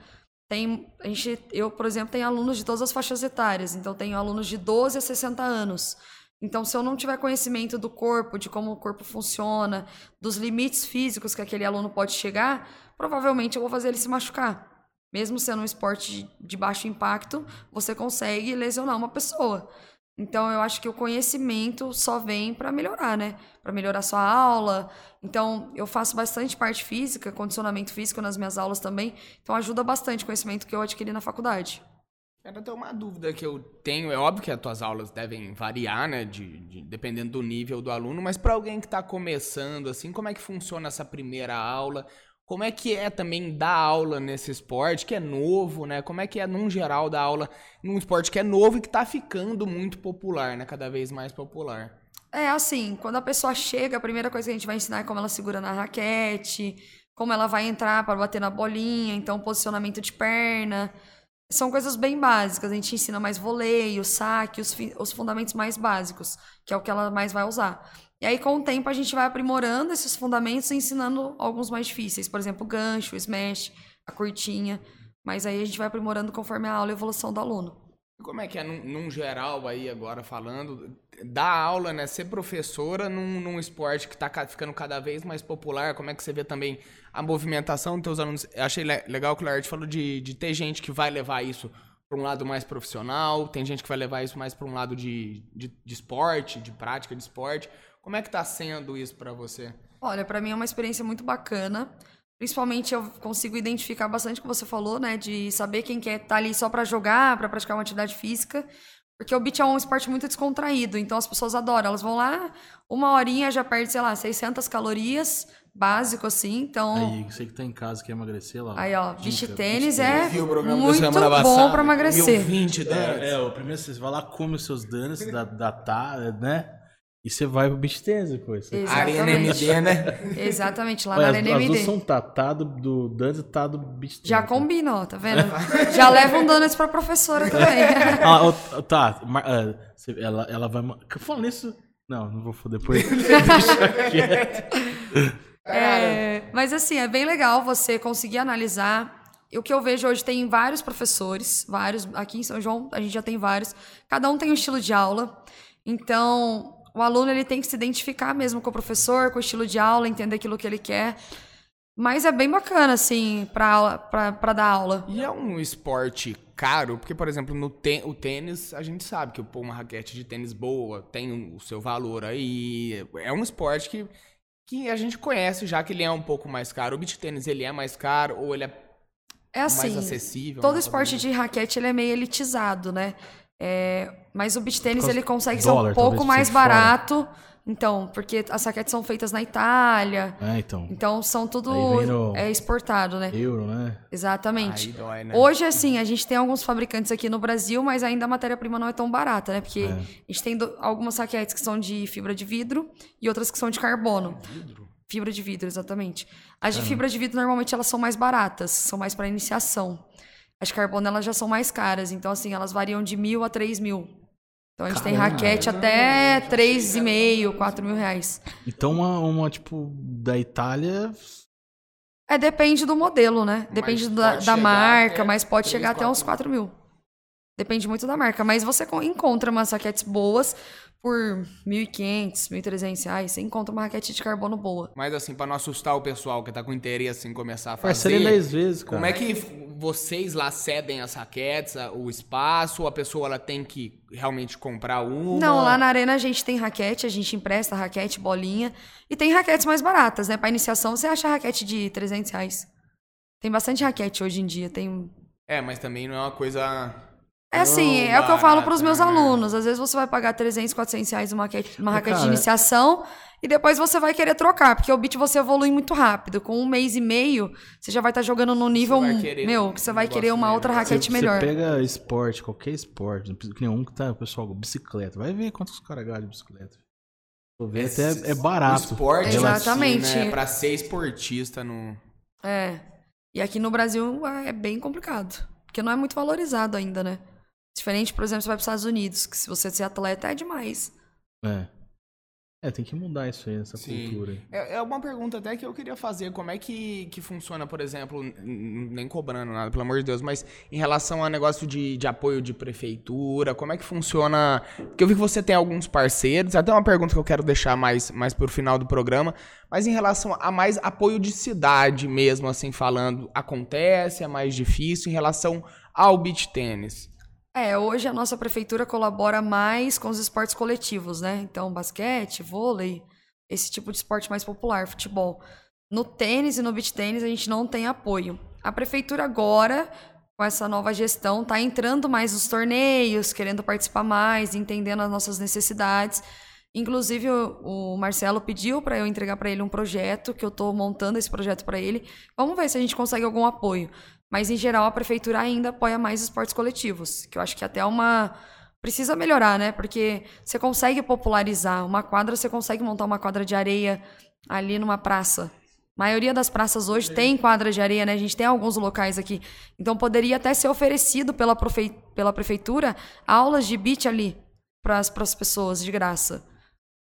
C: Tem, a gente, eu, por exemplo, tenho alunos de todas as faixas etárias, então tenho alunos de 12 a 60 anos. Então, se eu não tiver conhecimento do corpo, de como o corpo funciona, dos limites físicos que aquele aluno pode chegar, provavelmente eu vou fazer ele se machucar. Mesmo sendo um esporte de- baixo impacto, você consegue lesionar uma pessoa. Então, eu acho que o conhecimento só vem para melhorar, né? Para melhorar sua aula. Então, eu faço bastante parte física, condicionamento físico nas minhas aulas também. Então, ajuda bastante o conhecimento que eu adquiri na faculdade.
A: Era até uma dúvida que eu tenho. É óbvio que as tuas aulas devem variar, né? De, de- dependendo do nível do aluno, mas para alguém que está começando, assim, como é que funciona essa primeira aula? Como é que é também dar aula nesse esporte que é novo, né? Como é que é, num geral, dar aula num esporte que é novo e que tá ficando muito popular, né? Cada vez mais popular.
C: É assim, quando a pessoa chega, a primeira coisa que a gente vai ensinar é como ela segura na raquete, como ela vai entrar para bater na bolinha, então posicionamento de perna. São coisas bem básicas. A gente ensina mais voleio, saque, os, os fundamentos mais básicos, que é o que ela mais vai usar. E aí, com o tempo, a gente vai aprimorando esses fundamentos e ensinando alguns mais difíceis. Por exemplo, o gancho, o smash, a curtinha. Mas aí a gente vai aprimorando conforme a aula e a evolução do aluno.
A: Como é que é, num, num geral, aí agora falando, dar aula, né? Ser professora num, num esporte que tá ca- ficando cada vez mais popular, como é que você vê também a movimentação dos teus alunos? Eu achei le- legal que o Laerte falou de, de ter gente que vai levar isso para um lado mais profissional, tem gente que vai levar isso mais para um lado de, de, de esporte, de prática de esporte. Como é que tá sendo isso para você?
C: Olha, pra mim é uma experiência muito bacana. Principalmente eu consigo identificar bastante o que você falou, né? De saber quem quer estar ali só pra jogar, pra praticar uma atividade física. Porque o beach é um esporte muito descontraído, então as pessoas adoram. Elas vão lá, uma horinha já perde, sei lá, 600 calorias, básico assim. Então,
B: Aí, você que tá em casa quer emagrecer lá.
C: aí, ó, beach tênis é muito bom pra emagrecer.
A: 1020 dólares.
B: É, é, o primeiro você vai lá, come os seus danos, da, da tá, né? E você vai pro beach tennis depois.
A: Arena MD, né?
C: Exatamente, lá
B: Olha,
C: na Arena
B: as duas
C: MD.
B: são tá, tá do, do Dance e tá do beach tennis.
C: Já combina, ó, tá vendo? [LAUGHS] Já leva um donuts pra professora também. [LAUGHS]
B: Ah, tá, você- ela, ela vai... Falando nisso... Não, não vou foder depois. [LAUGHS] Deixa quieto.
C: É, mas assim, é bem legal você conseguir analisar. O que eu vejo hoje tem vários professores, vários, aqui em São João a gente já tem vários. Cada um tem um estilo de aula. Então, o aluno ele tem que se identificar mesmo com o professor, com o estilo de aula, entender aquilo que ele quer. Mas é bem bacana, assim, pra, pra, pra dar aula.
A: E é um esporte caro, porque, por exemplo, no tê- o tênis, a gente sabe que pô, uma raquete de tênis boa tem o seu valor aí. É um esporte que, que a gente conhece já que ele é um pouco mais caro. O beach tênis, ele é mais caro ou ele é
C: É assim,
A: mais acessível?
C: todo esporte de raquete ele é meio elitizado, né? É, mas o beach tênis ele consegue
B: do
C: ser um
B: dólar,
C: pouco mais
B: de fora.
C: barato Então, porque as raquetes são feitas na Itália.
B: É, então.
C: Então são tudo
B: no-
C: é exportado, né?
B: Euro, né?
C: Exatamente.
A: Aí dói, né?
C: Hoje, assim, a gente tem alguns fabricantes aqui no Brasil, mas ainda a matéria-prima não é tão barata, né? Porque
B: É.
C: a gente tem do- algumas raquetes que são de fibra de vidro e outras que são de carbono. Fibra de vidro, exatamente. As de fibra de vidro, normalmente, elas são mais baratas, são mais para iniciação. As de carbono, elas já são mais caras. Então, assim, elas variam de mil a três mil. Então, a gente tem
B: Caramba.
C: raquete até três e meio, quatro mil reais.
B: Então, uma, uma, tipo, da Itália.
C: É, depende do modelo, né? Depende da, da marca,
A: até
C: mas pode
A: 3,
C: chegar até
A: 4
C: uns 4 mil. Depende muito da marca. Mas você co- encontra umas raquetes boas por 1.500, 1.300 reais. Você encontra uma raquete de carbono boa.
A: Mas assim, pra não assustar o pessoal que tá com interesse em começar a fazer.
B: 10 vezes, cara.
A: Como é que vocês lá cedem as raquetes, o espaço, ou a pessoa ela tem que realmente comprar uma?
C: Não, lá na arena a gente tem raquete, a gente empresta raquete, bolinha. E tem raquetes mais baratas, né? Pra iniciação você acha raquete de 300 reais. Tem bastante raquete hoje em dia. Tem
A: É, mas também não é uma coisa.
C: É assim,
A: tão
C: é o que eu falo
A: barata,
C: pros meus
A: né?
C: alunos. Às vezes você vai pagar 300, 400 reais uma raquete, uma raquete de
B: cara,
C: iniciação e depois você vai querer trocar, porque o beat você evolui muito rápido. Com um mês e meio, você já vai estar jogando no nível,
A: querer
C: meu,
A: um
C: que você vai querer uma outra
A: Você-
C: raquete
B: Você
C: melhor.
B: pega esporte, qualquer esporte, não precisa- que nem um que tá, pessoal, bicicleta. Vai ver quantos caras ganham de bicicleta. Tô vendo até é barato.
A: O esporte,
C: Exatamente.
A: Assim, né, pra ser esportista no.
C: É. E aqui no Brasil é bem complicado, porque não é muito valorizado ainda, né? Diferente, por exemplo, você vai para os Estados Unidos, que se você ser atleta é demais.
B: É. É, tem que mudar isso aí, essa
A: Sim.
B: cultura aí.
A: É, é uma pergunta até que eu queria fazer. Como é que, que funciona, por exemplo, nem cobrando nada, pelo amor de Deus, mas em relação a negócio de, de apoio de prefeitura, como é que funciona? Porque eu vi que você tem alguns parceiros, até uma pergunta que eu quero deixar mais, mais pro final do programa, mas em relação a mais apoio de cidade mesmo, assim, falando, acontece, é mais difícil em relação ao beach tênis.
C: É, hoje a nossa prefeitura colabora mais com os esportes coletivos, né? Então, basquete, vôlei, esse tipo de esporte mais popular, futebol. No tênis e no beach tênis a gente não tem apoio. A prefeitura agora, com essa nova gestão, tá entrando mais nos torneios, querendo participar mais, entendendo as nossas necessidades. Inclusive, o Marcelo pediu para eu entregar para ele um projeto, que eu estou montando esse projeto para ele. Vamos ver se a gente consegue algum apoio. Mas, em geral, a prefeitura ainda apoia mais esportes coletivos, que eu acho que até é uma. Precisa melhorar, né? Porque você consegue popularizar. Uma quadra, você consegue montar uma quadra de areia ali numa praça. A maioria das praças hoje tem quadra de areia, né? A gente tem alguns locais aqui. Então poderia até ser oferecido pela, profe... pela prefeitura aulas de beach ali para as pessoas de graça.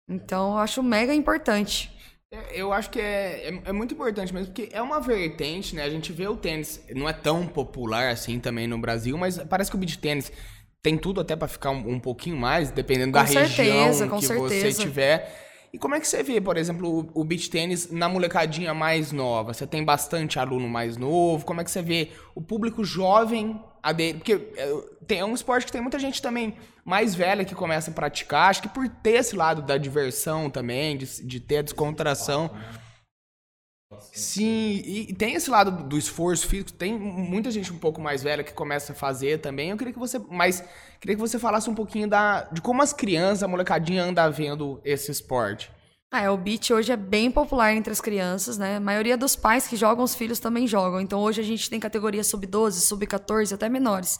C: Então eu acho mega importante.
A: É, Eu acho que é, é, é muito importante mesmo, porque é uma vertente, né? A gente vê o tênis, não é tão popular assim também no Brasil, mas parece que o beach tênis tem tudo até pra ficar um, um pouquinho mais, dependendo
C: Com
A: da
C: certeza,
A: região que você
C: certeza.
A: tiver. E como é que você vê, por exemplo, o, o beach tênis na molecadinha mais nova? Você tem bastante aluno mais novo? Como é que você vê o público jovem aderir? Porque é, tem, é um esporte que tem muita gente também mais velha que começa a praticar. Acho que por ter esse lado da diversão também, de, de ter a descontração. Sim, e tem esse lado do esforço físico, tem muita gente um pouco mais velha que começa a fazer também. Eu queria que você, mas queria que você falasse um pouquinho da, de como as crianças, a molecadinha anda vendo esse esporte.
C: Ah, é, o beach hoje é bem popular entre as crianças, né? A maioria dos pais que jogam, os filhos também jogam. Então hoje a gente tem categoria sub-12, sub-14, até menores.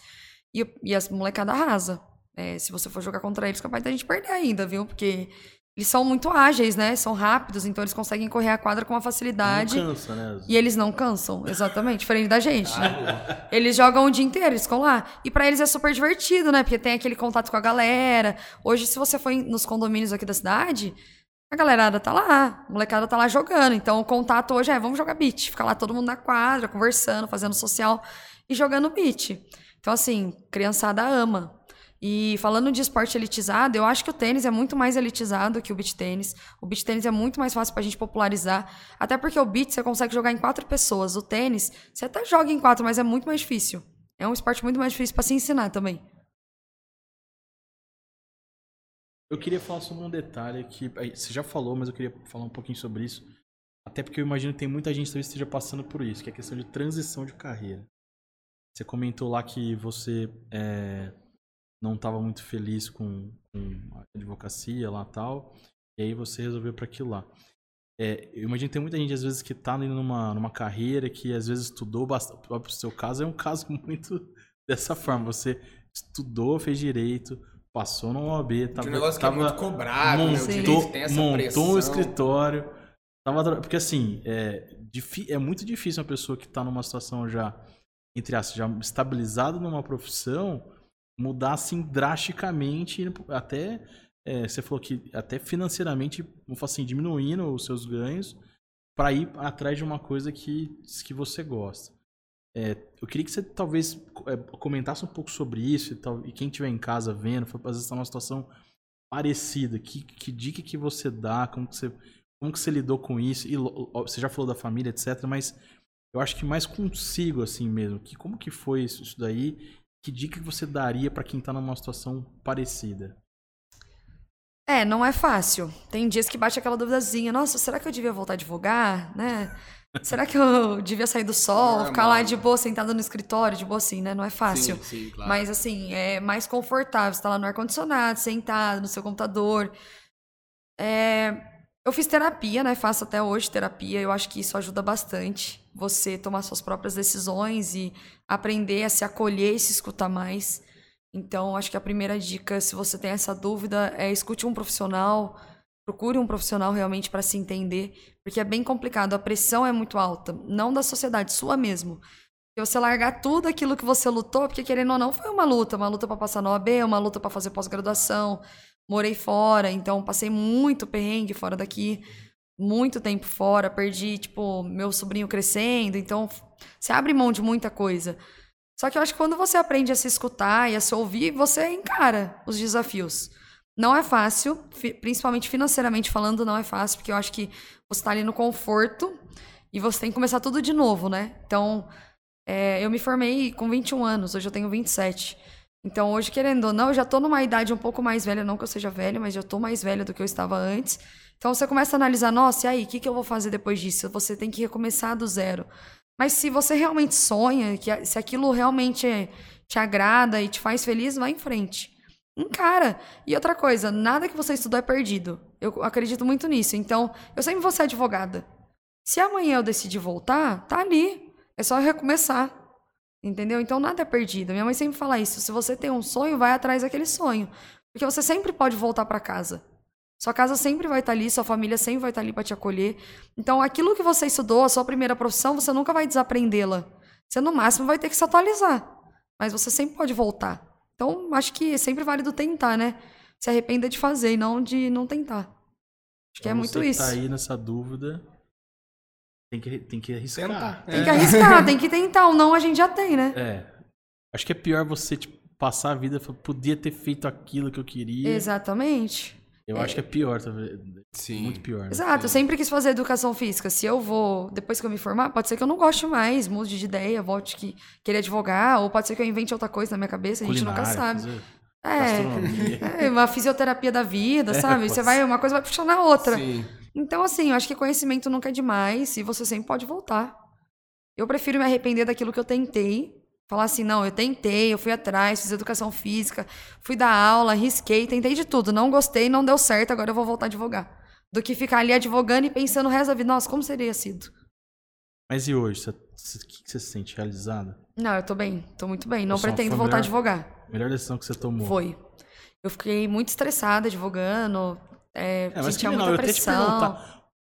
C: E, e as molecada arrasa. É, se você for jogar contra eles, capaz da gente perder ainda, viu? Porque eles são muito ágeis, né? São rápidos, então eles conseguem correr a quadra com uma facilidade.
B: Não cansa, né?
C: E eles não cansam, exatamente, diferente da gente, né? Eles jogam o dia inteiro, eles ficam lá. E pra eles é super divertido, né? Porque tem aquele contato com a galera. Hoje, se você for nos condomínios aqui da cidade, a galerada tá lá, a molecada tá lá jogando. Então, o contato hoje é, vamos jogar beat. Ficar lá todo mundo na quadra, conversando, fazendo social e jogando beat. Então, assim, criançada ama. E falando de esporte elitizado, eu acho que o tênis é muito mais elitizado que o beach tênis. O beach tênis é muito mais fácil pra gente popularizar. Até porque o beach você consegue jogar em quatro pessoas. O tênis, você até joga em quatro, mas é muito mais difícil. É um esporte muito mais difícil pra se ensinar também.
B: Eu queria falar sobre um detalhe que você já falou, mas eu queria falar um pouquinho sobre isso. Até porque eu imagino que tem muita gente que esteja passando por isso, que é a questão de transição de carreira. Você comentou lá que você é, não estava muito feliz com, com a advocacia lá e tal. E aí você resolveu para aquilo lá. É, eu imagino que tem muita gente, às vezes, que tá indo numa, numa carreira que às vezes estudou bastante. O seu caso é um caso [LAUGHS] muito dessa forma. Você estudou, fez direito, passou no OAB, tava,
A: um negócio que é
B: tava,
A: muito cobrado, né?
B: Montou,
A: direito tem essa
B: montou
A: pressão.
B: um escritório. Tava, porque assim, é, é muito difícil uma pessoa que tá numa situação já, entre aspas, já estabilizada numa profissão, mudar assim drasticamente, até é, você falou que até financeiramente, vamos falar assim, diminuindo os seus ganhos para ir atrás de uma coisa que, que você gosta. É, eu queria que você talvez é, comentasse um pouco sobre isso e, tal, e quem estiver em casa vendo, às vezes está numa situação parecida, que, que dica que você dá, como que você, como que você lidou com isso? E você já falou da família, etc, mas eu acho que mais consigo assim mesmo, que como que foi isso, isso daí? Que dica que você daria para quem tá numa situação parecida?
C: É, não é fácil. Tem dias que bate aquela duvidazinha. Nossa, será que eu devia voltar a advogar, né? Será que eu [LAUGHS] devia sair do sol,
A: Normal.
C: ficar lá de boa, sentada no escritório, de boa assim, né? Não é fácil.
A: Sim, sim, claro.
C: Mas assim, é mais confortável. Você tá lá no ar-condicionado, sentado no seu computador. É, Eu fiz terapia, né? Faço até hoje terapia. Eu acho que isso ajuda bastante. Você tomar suas próprias decisões e aprender a se acolher e se escutar mais. Então, acho que a primeira dica, se você tem essa dúvida, é escute um profissional, procure um profissional realmente para se entender, porque é bem complicado. A pressão é muito alta, não da sociedade, sua mesmo. Se você largar tudo aquilo que você lutou, porque querendo ou não, foi uma luta, uma luta para passar no OAB, uma luta para fazer pós-graduação. Morei fora, então passei muito perrengue fora daqui, muito tempo fora, perdi, tipo, meu sobrinho crescendo, então você abre mão de muita coisa. Só que eu acho que quando você aprende a se escutar e a se ouvir, você encara os desafios. Não é fácil, principalmente financeiramente falando, não é fácil, porque eu acho que você está ali no conforto e você tem que começar tudo de novo, né? Então, é, eu me formei com 21 anos, hoje eu tenho 27. Então, hoje, querendo ou não, eu já tô numa idade um pouco mais velha, não que eu seja velha, mas já tô mais velha do que eu estava antes. Então, você começa a analisar, nossa, e aí, o que, que eu vou fazer depois disso? Você tem que recomeçar do zero. Mas se você realmente sonha, que se aquilo realmente é- te agrada e te faz feliz, vai em frente. Encara. E outra coisa, nada que você estudou é perdido. Eu acredito muito nisso. Então, eu sempre vou ser advogada. Se amanhã eu decidir voltar, tá ali. É só recomeçar. Entendeu? Então nada é perdido. Minha mãe sempre fala isso. Se você tem um sonho, vai atrás daquele sonho. Porque você sempre pode voltar para casa. Sua casa sempre vai estar ali, sua família sempre vai estar ali para te acolher. Então, aquilo que você estudou, a sua primeira profissão, você nunca vai desaprendê-la. Você, no máximo, vai ter que se atualizar. Mas você sempre pode voltar. Então, acho que é sempre válido tentar, né? Se arrependa de fazer e não de não tentar. Acho que é muito
B: você que
C: isso.
B: tá aí nessa dúvida, tem que, tem que arriscar.
A: Tentar.
C: Tem que arriscar, tem que tentar. O não a gente já tem, né?
B: É. Acho que é pior você, tipo, passar a vida e falar, podia ter feito aquilo que eu queria.
C: Exatamente.
B: Eu acho que é pior.
A: Sim.
B: Muito pior. Né?
C: Exato, eu sempre quis fazer educação física. Se eu vou, depois que eu me formar, pode ser que eu não goste mais, mude de ideia, volte que querer advogar, ou pode ser que eu invente outra coisa na minha cabeça, a gente nunca
B: Culinária,
C: sabe.
B: fazer
C: É, é uma fisioterapia da vida, [LAUGHS] sabe?
B: pode
C: Você vai, uma coisa vai puxando a outra.
A: Sim.
C: Então, assim, eu acho que conhecimento nunca é demais e você sempre pode voltar. Eu prefiro me arrepender daquilo que eu tentei. Falar assim, não, eu tentei, eu fui atrás, fiz educação física, fui dar aula, risquei, tentei de tudo. Não gostei, não deu certo, agora eu vou voltar a advogar. Do que ficar ali advogando e pensando o resto da vida, nossa, como seria sido?
B: Mas e hoje? O que você se sente realizada?
C: Não, eu tô bem, tô muito bem. Não
B: Só
C: pretendo voltar a
B: melhor-
C: advogar.
B: Melhor decisão que você tomou?
C: Foi. Eu fiquei muito estressada advogando, é,
B: É, mas criminal,
C: muita
B: eu até te
C: pressão.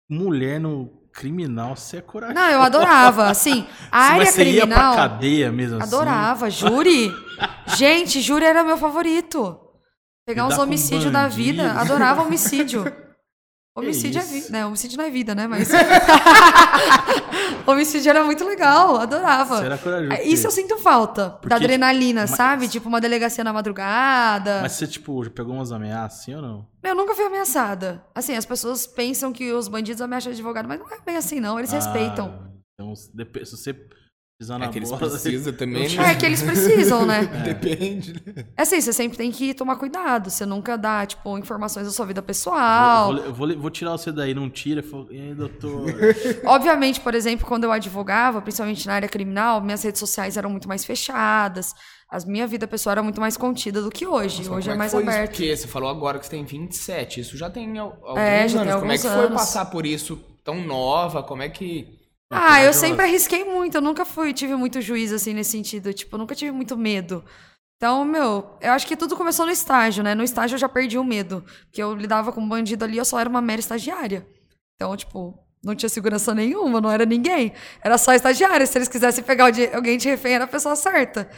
B: Mulher no criminal, você é corajosa.
C: Não, eu adorava. Assim, [LAUGHS] a área
B: Mas você ia pra
C: criminal.
B: cadeia mesmo assim?
C: Adorava. [LAUGHS] Júri. Gente, júri era meu favorito. Pegar uns
B: Lidar com
C: homicídios da vida. Adorava homicídio. Homicídio é
B: isso?
C: vida. Né, homicídio não é vida, né? Mas. [LAUGHS] homicídio era muito legal. Adorava.
B: Você era corajoso.
C: É, Isso eu sinto falta.
B: Porque,
C: da adrenalina,
B: mas-
C: sabe? Tipo uma delegacia na madrugada.
B: Mas você, tipo, já pegou umas ameaças assim ou não?
C: Eu nunca fui ameaçada. Assim, as pessoas pensam que os bandidos ameaçam advogado, mas não é bem assim, não. Eles
B: Ah,
C: respeitam.
B: Então, se você Pisar
A: É
B: na
A: que eles
B: bola. [LAUGHS]
A: precisam também, né?
C: É que eles precisam, né? [LAUGHS]
A: Depende. né?
C: É assim, você sempre tem que tomar cuidado. Você nunca dá, tipo, informações da sua vida
B: Vou,
C: pessoal.
B: vou, vou, vou tirar você daí, não tira. Falo, E aí, doutor? [LAUGHS]
C: Obviamente, por exemplo, quando eu advogava, principalmente na área criminal, minhas redes sociais eram muito mais fechadas. A minha vida pessoal era muito mais contida do que hoje.
A: Nossa,
C: hoje
A: como
C: é mais
A: foi
C: aberto.
A: Porque você falou agora que você tem 27. Isso já tem al- alguns
C: É, já tem
A: anos. Como é
C: alguns
A: que foi
C: anos.
A: passar por isso tão nova? Como é que.
C: Ah, eu sempre arrisquei muito. Eu nunca fui, tive muito juízo, assim, nesse sentido. Tipo, eu nunca tive muito medo. Então, meu, eu acho que tudo começou no estágio, né? No estágio eu já perdi o medo. Porque eu lidava com um bandido ali, eu só era uma mera estagiária. Então, tipo, não tinha segurança nenhuma, não era ninguém. Era só estagiária. Se eles quisessem pegar alguém de refém, era a pessoa certa.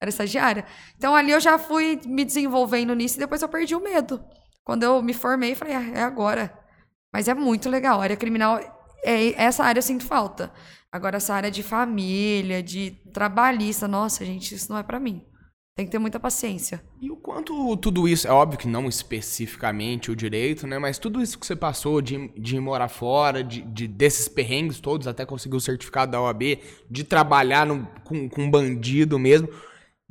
C: Era estagiária. Então, ali eu já fui me desenvolvendo nisso e depois eu perdi o medo. Quando eu me formei, falei, ah, é agora. Mas é muito legal. A área criminal, é, essa área eu sinto falta. Agora, essa área de família, de trabalhista, nossa, gente, isso não é pra mim. Tem que ter muita paciência.
A: E o quanto tudo isso, é óbvio que não especificamente o direito, né? Mas tudo isso que você passou de, de morar fora, de, de- desses perrengues todos, até conseguir o certificado da OAB, de trabalhar no- com, com bandido mesmo.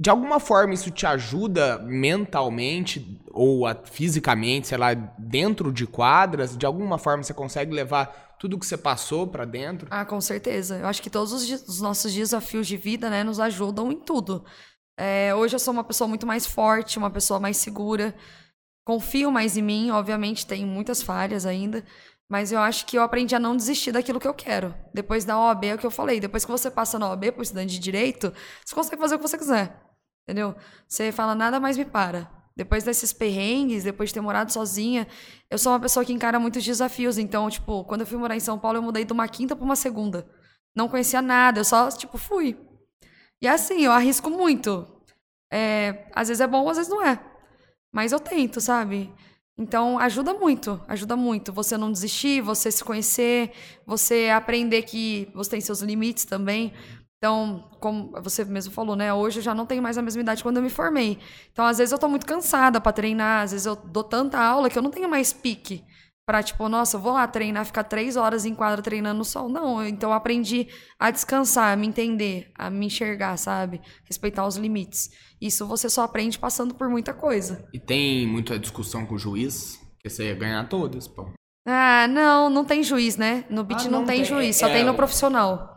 A: De alguma forma isso te ajuda mentalmente ou a- fisicamente, sei lá, dentro de quadras? De alguma forma você consegue levar tudo que você passou pra dentro?
C: Ah, com certeza. Eu acho que todos os, os nossos desafios de vida, né, nos ajudam em tudo. É, hoje eu sou uma pessoa muito mais forte, uma pessoa mais segura. Confio mais em mim, obviamente, tenho muitas falhas ainda. Mas eu acho que eu aprendi a não desistir daquilo que eu quero. Depois da OAB, é o que eu falei. Depois que você passa na OAB, por estudante de direito, você consegue fazer o que você quiser. Entendeu? Você fala, nada mais me para. Depois desses perrengues, depois de ter morado sozinha, eu sou uma pessoa que encara muitos desafios. Então, tipo, quando eu fui morar em São Paulo, eu mudei de uma quinta para uma segunda. Não conhecia nada, eu só, tipo, fui. E assim, eu arrisco muito. É, às vezes é bom, às vezes não é. Mas eu tento, sabe? Então, ajuda muito, ajuda muito. Você não desistir, você se conhecer, você aprender que você tem seus limites também. Então, como você mesmo falou, né? Hoje eu já não tenho mais a mesma idade quando eu me formei. Então, às vezes eu tô muito cansada pra treinar, às vezes eu dou tanta aula que eu não tenho mais pique pra, tipo, nossa, eu vou lá treinar, ficar três horas em quadra treinando no sol. Não, então eu aprendi a descansar, a me entender, a me enxergar, sabe? Respeitar os limites. Isso você só aprende passando por muita coisa.
A: E tem muita discussão com o juiz, que você ia ganhar todas, pô.
C: Ah, não, não tem juiz, né? No beat
A: Ah,
C: não,
A: não
C: tem,
A: tem,
C: juiz, só
A: é,
C: tem no profissional.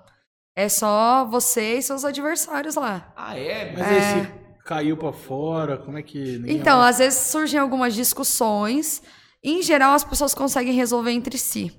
C: É só você e seus adversários lá.
A: Ah, é?
B: Mas aí você caiu pra fora, como é que...
C: Então,
B: ela-
C: às vezes surgem algumas discussões. Em geral, as pessoas conseguem resolver entre si.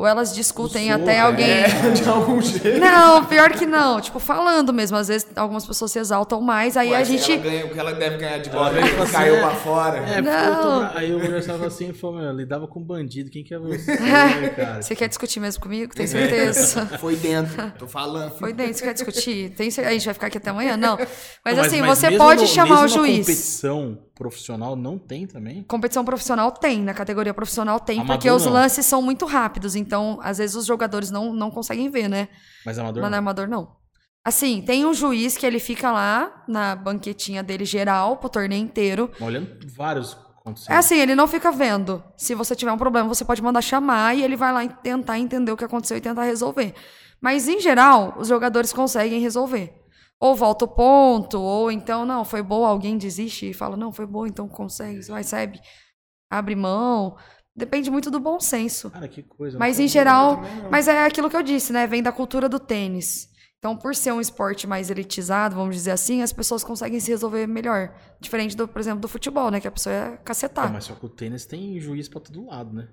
C: Ou elas discutem
B: Soco,
C: até alguém.
A: É, [LAUGHS] de algum jeito.
C: Não, pior que não. Tipo, falando mesmo. Às vezes algumas pessoas se exaltam mais, aí
A: Ué,
C: a gente.
A: Ela ganha, o que ela deve ganhar de
B: fala assim,
A: caiu
B: é-
A: pra fora.
B: É, porque
C: Não.
B: eu tô aí o conversava assim e falou, meu, lidava com bandido, quem que é você, [LAUGHS] cara?
C: Você quer discutir mesmo comigo? Tem certeza? [LAUGHS]
A: Foi dentro, tô falando.
C: Foi dentro, você quer discutir? Tem, a gente vai ficar aqui até amanhã? Não. Mas,
B: Não,
C: assim, você
B: mesmo
C: pode
B: no-
C: chamar o juiz.
B: competição profissional não tem também?
C: Competição profissional tem, na categoria profissional tem,
B: Amador,
C: porque os
B: não.
C: lances são muito rápidos, então às vezes os jogadores não, não conseguem ver, né?
B: Mas amador
C: Mas no
B: não.
C: amador não. Assim, tem um juiz que ele fica lá na banquetinha dele geral pro torneio inteiro.
B: Olhando vários acontecendo.
C: É assim, ele não fica vendo. Se você tiver um problema, você pode mandar chamar e ele vai lá e tentar entender o que aconteceu e tentar resolver. Mas em geral, os jogadores conseguem resolver. Ou volta o ponto, ou então, não, foi boa, alguém desiste e fala, não, foi boa, então consegue, vai, recebe, abre mão. Depende muito do bom senso.
B: Cara, que coisa.
C: Mas em geral, mas é aquilo que eu disse, né? Vem da cultura do tênis. Então, por ser um esporte mais elitizado, vamos dizer assim, as pessoas conseguem se resolver melhor. Diferente, do, por exemplo, do futebol, né? Que a pessoa é
B: Ah,
C: cacetar.
B: mas só que o tênis tem juiz pra todo lado, né?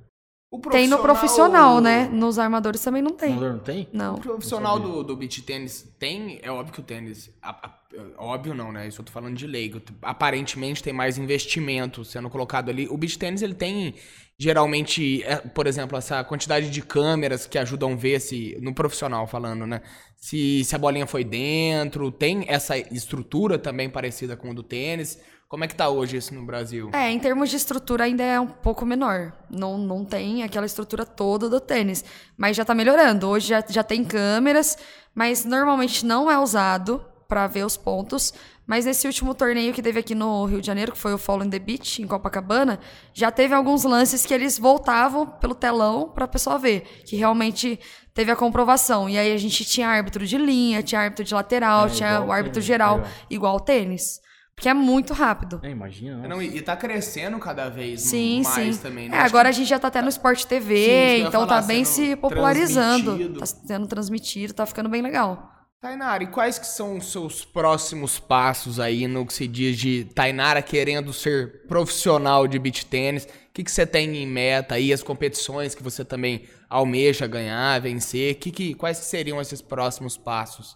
A: O
C: Tem no profissional, né? Nos armadores também não tem.
B: Não tem?
C: Não.
A: O profissional do, do beach tênis tem, é óbvio que o tênis, a- a- óbvio não, né? Isso eu tô falando de leigo. Aparentemente tem mais investimento sendo colocado ali. O beach tênis ele tem geralmente, é, por exemplo, essa quantidade de câmeras que ajudam a ver se no profissional falando, né? Se, se a bolinha foi dentro, tem essa estrutura também parecida com o do tênis. Como é que tá hoje isso no Brasil?
C: É, em termos de estrutura ainda é um pouco menor. Não, não tem aquela estrutura toda do tênis. Mas já tá melhorando. Hoje já, já tem câmeras, mas normalmente não é usado para ver os pontos. Mas nesse último torneio que teve aqui no Rio de Janeiro, que foi o Fall in the Beach, em Copacabana, já teve alguns lances que eles voltavam pelo telão para a pessoa ver, que realmente teve a comprovação. E aí a gente tinha árbitro de linha, tinha árbitro de lateral,
B: É,
C: tinha o árbitro
B: tênis,
C: geral,
B: legal.
C: igual o tênis. Porque é muito rápido.
B: É, imagina.
A: Não, e, e tá crescendo cada vez
C: Sim,
A: mais
C: sim.
A: também.
C: É,
A: né? Acho
C: agora
A: que
C: a gente já tá até no Sport
A: Sim,
C: TV,
A: ia
C: então
A: falar,
C: tá bem se popularizando.
A: transmitido.
C: Tá sendo transmitido, tá ficando bem legal.
A: Tainara, e quais que são os seus próximos passos aí no que se diz de Tainara querendo ser profissional de beach tênis? O que, que você tem em meta aí, as competições que você também almeja ganhar, vencer? Que, que, quais que seriam esses próximos passos?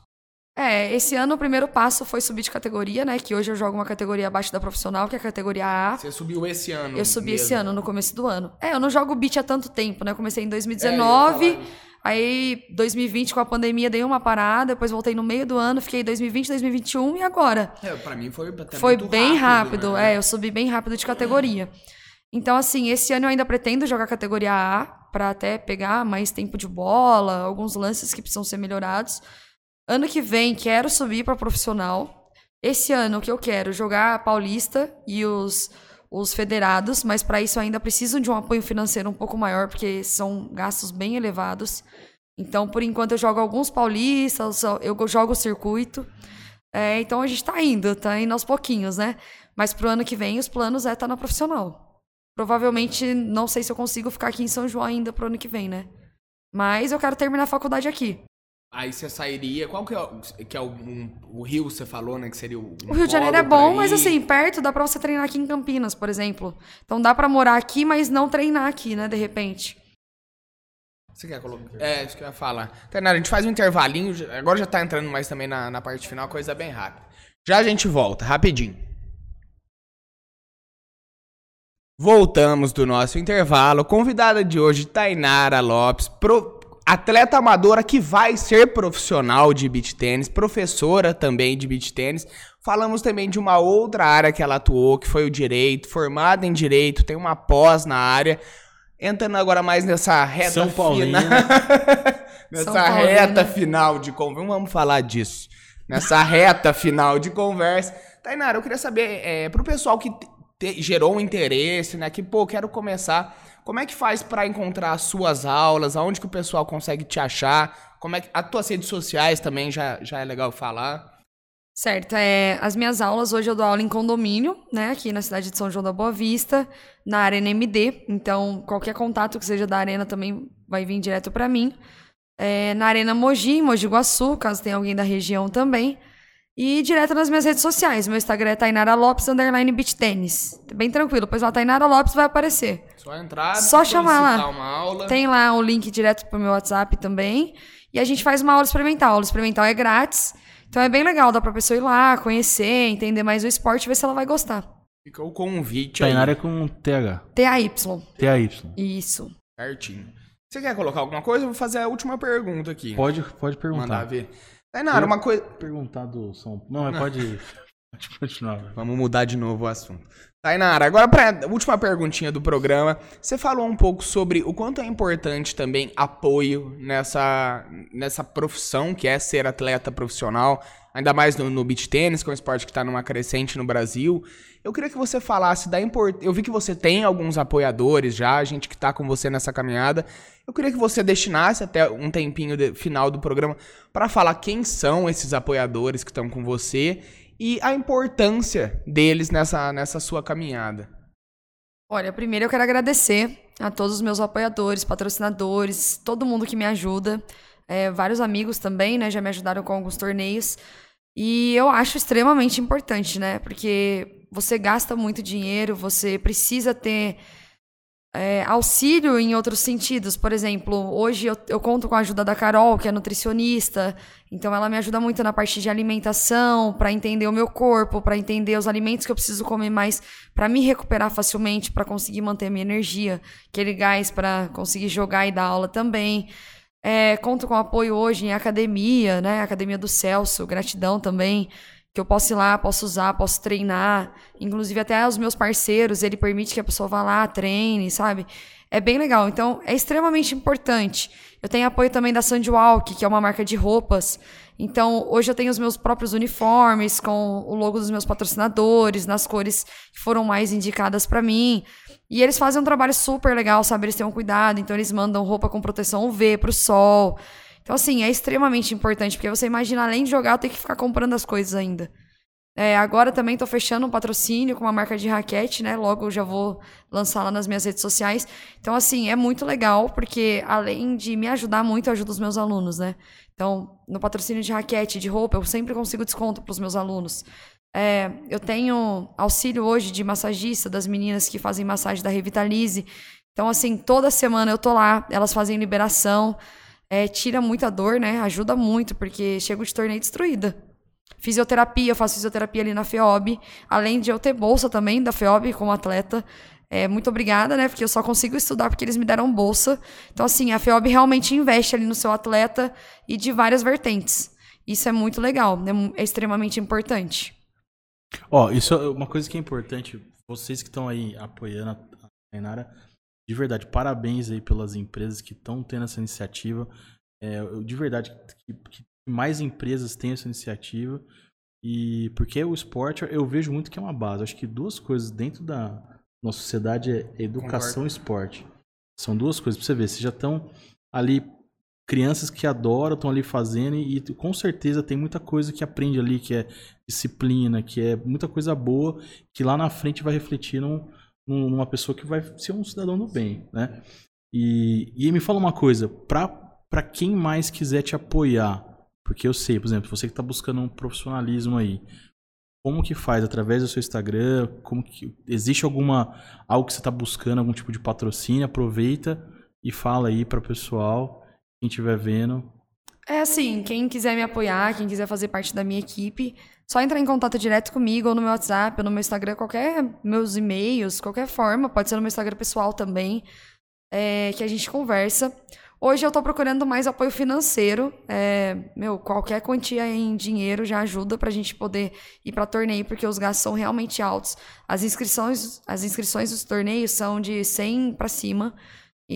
C: É, esse ano o primeiro passo foi subir de categoria, né? Que hoje eu jogo uma categoria abaixo da profissional, que é a categoria A.
A: Você subiu esse ano
C: Eu subi esse
A: mesmo.
C: ano, no começo do ano. É, eu não jogo beat há tanto tempo, né? Eu comecei em
A: É, eu
C: 2019,
A: ia falar isso.
C: aí 2020 com a pandemia dei uma parada, depois voltei no meio do ano, fiquei 2020, 2021 e agora.
A: É, pra mim foi até
C: Foi bem rápido,
A: né?
C: é, eu subi bem rápido de categoria. Então, assim, esse ano eu ainda pretendo jogar categoria A, pra até pegar mais tempo de bola, alguns lances que precisam ser melhorados. Ano que vem, quero subir pra profissional. Esse ano, o que eu quero? Jogar a Paulista e os, os federados, mas para isso ainda preciso de um apoio financeiro um pouco maior, porque são gastos bem elevados. Então, por enquanto, eu jogo alguns paulistas, eu jogo o circuito. É, então a gente tá indo, tá indo aos pouquinhos, né? Mas pro ano que vem, os planos é estar na profissional. Provavelmente, não sei se eu consigo ficar aqui em São João ainda pro ano que vem, né? Mas eu quero terminar a faculdade aqui.
A: Aí você sairia. Qual que é, o- que é o, um- o Rio, você falou, né? Que seria o. um
C: O Rio de Janeiro é bom, mas assim, perto dá pra você treinar aqui em Campinas, por exemplo. Então dá pra morar aqui, mas não treinar aqui, né, de repente.
A: Você quer colocar? É, isso que eu ia falar. Tainara, a gente faz um intervalinho. Agora já tá entrando mais também na, na parte final, coisa bem rápida. Já a gente volta, rapidinho. Voltamos do nosso intervalo. Convidada de hoje, Tainara Lopes, pro- atleta amadora que vai ser profissional de beach tênis, professora também de beach tênis. Falamos também de uma outra área que ela atuou, que foi o direito, formada em direito, tem uma pós na área. Entrando agora mais nessa reta
B: São Paulina.
A: final. [LAUGHS] nessa reta final de conversa. Vamos falar disso. Nessa [LAUGHS] reta final de conversa. Tainara, eu queria saber, é, pro pessoal que te- gerou um interesse, né? Que, pô, quero começar. Como é que faz pra encontrar as suas aulas? Aonde que o pessoal consegue te achar? Como é que. As tuas redes sociais também já, já é legal falar.
C: Certo, é, as minhas aulas hoje eu dou aula em condomínio, né, aqui na cidade de São João da Boa Vista, na Arena MD. Então, qualquer contato que seja da Arena também vai vir direto para mim. É, na Arena Mogi, Mogi Guaçu, caso tenha alguém da região também. E direto nas minhas redes sociais. Meu Instagram é Tainara Lopes, underline beach tênis. Bem tranquilo, pois lá Tainara Lopes vai aparecer.
A: Só entrar,
C: Só chamar lá.
A: solicitar uma aula.
C: Tem lá o link direto pro meu WhatsApp também. E a gente faz uma aula experimental. A aula experimental é grátis. Então é bem legal, dá pra pessoa ir lá, conhecer, entender mais o esporte, ver se ela vai gostar.
A: Fica o convite aí.
B: Tainara é com TH.
C: TAY.
B: TAY.
C: Isso.
A: Certinho. Você quer colocar alguma coisa? Eu vou fazer a última pergunta aqui.
B: Pode, pode
A: Mandar
B: perguntar.
A: ver. Tainara, uma coisa.
B: Perguntar do São Não, mas pode, [LAUGHS] pode continuar. velho.
A: Vamos mudar de novo o assunto. Tainara, agora para última perguntinha do programa. Você falou um pouco sobre o quanto é importante também apoio nessa, nessa profissão que é ser atleta profissional, ainda mais no, no beach tênis, que é um esporte que está numa crescente no Brasil. Eu queria que você falasse da importância. Eu vi que você tem alguns apoiadores já, gente que está com você nessa caminhada. Eu queria que você destinasse até um tempinho de- final do programa para falar quem são esses apoiadores que estão com você e a importância deles nessa, nessa sua caminhada.
C: Olha, primeiro eu quero agradecer a todos os meus apoiadores, patrocinadores, todo mundo que me ajuda. É, vários amigos também, né? Já me ajudaram com alguns torneios. E eu acho extremamente importante, né? Porque você gasta muito dinheiro, você precisa ter é, auxílio em outros sentidos. Por exemplo, hoje eu, eu conto com a ajuda da Carol, que é nutricionista. Então, ela me ajuda muito na parte de alimentação, para entender o meu corpo, para entender os alimentos que eu preciso comer mais, para me recuperar facilmente, para conseguir manter minha energia, aquele gás para conseguir jogar e dar aula também. É, conto com apoio hoje em academia, né? Academia do Celso, gratidão também. Que eu posso ir lá, posso usar, posso treinar. Inclusive, até os meus parceiros, ele permite que a pessoa vá lá, treine, sabe? É bem legal. Então, é extremamente importante. Eu tenho apoio também da Sandwalk, que é uma marca de roupas. Então, hoje eu tenho os meus próprios uniformes com o logo dos meus patrocinadores, nas cores que foram mais indicadas para mim. E eles fazem um trabalho super legal, sabe? Eles têm um cuidado, então eles mandam roupa com proteção UV pro sol. Então, assim, é extremamente importante, porque você imagina, além de jogar, eu tenho que ficar comprando as coisas ainda. É, agora também estou fechando um patrocínio com uma marca de raquete, né? Logo eu já vou lançar lá nas minhas redes sociais. Então, assim, é muito legal, porque além de me ajudar muito, ajuda os meus alunos, né? Então, no patrocínio de raquete, de roupa, eu sempre consigo desconto para os meus alunos. É, eu tenho auxílio hoje de massagista das meninas que fazem massagem da Revitalize. Então, assim, toda semana eu tô lá, elas fazem liberação, é, tira muita dor, né? Ajuda muito, porque chego de torneio destruída. Fisioterapia, eu faço fisioterapia ali na FEOB, além de eu ter bolsa também da FEOB como atleta. É, muito obrigada, né? Porque eu só consigo estudar porque eles me deram bolsa. Então, assim, a FEOB realmente investe ali no seu atleta e de várias vertentes. Isso é muito legal, é, é extremamente importante.
B: Ó, oh, isso é uma coisa que é importante. Vocês que estão aí apoiando a Tainara, de verdade, parabéns aí pelas empresas que estão tendo essa iniciativa. É, de verdade, que, que mais empresas tenham essa iniciativa. E porque o esporte, eu vejo muito que é uma base. acho que duas coisas dentro da nossa sociedade é educação Concordo. e esporte. São duas coisas pra você ver. Vocês já estão ali, crianças que adoram, estão ali fazendo, e, com certeza tem muita coisa que aprende ali, que é disciplina, que é muita coisa boa, que lá na frente vai refletir num, numa pessoa que vai ser um cidadão do bem, né? E, e me fala uma coisa, para quem mais quiser te apoiar, porque eu sei, por exemplo, você que está buscando um profissionalismo aí, como que faz através do seu Instagram? Como que existe alguma algo que você está buscando, algum tipo de patrocínio? Aproveita e fala aí para o pessoal, quem estiver vendo.
C: É assim, quem quiser me apoiar, quem quiser fazer parte da minha equipe, só entrar em contato direto comigo, ou no meu WhatsApp, ou no meu Instagram, qualquer meus e-mails, qualquer forma, pode ser no meu Instagram pessoal também, é, que a gente conversa. Hoje eu estou procurando mais apoio financeiro. É, meu, qualquer quantia em dinheiro já ajuda para a gente poder ir para torneio, porque os gastos são realmente altos. As inscrições, as inscrições dos torneios são de 100 para cima.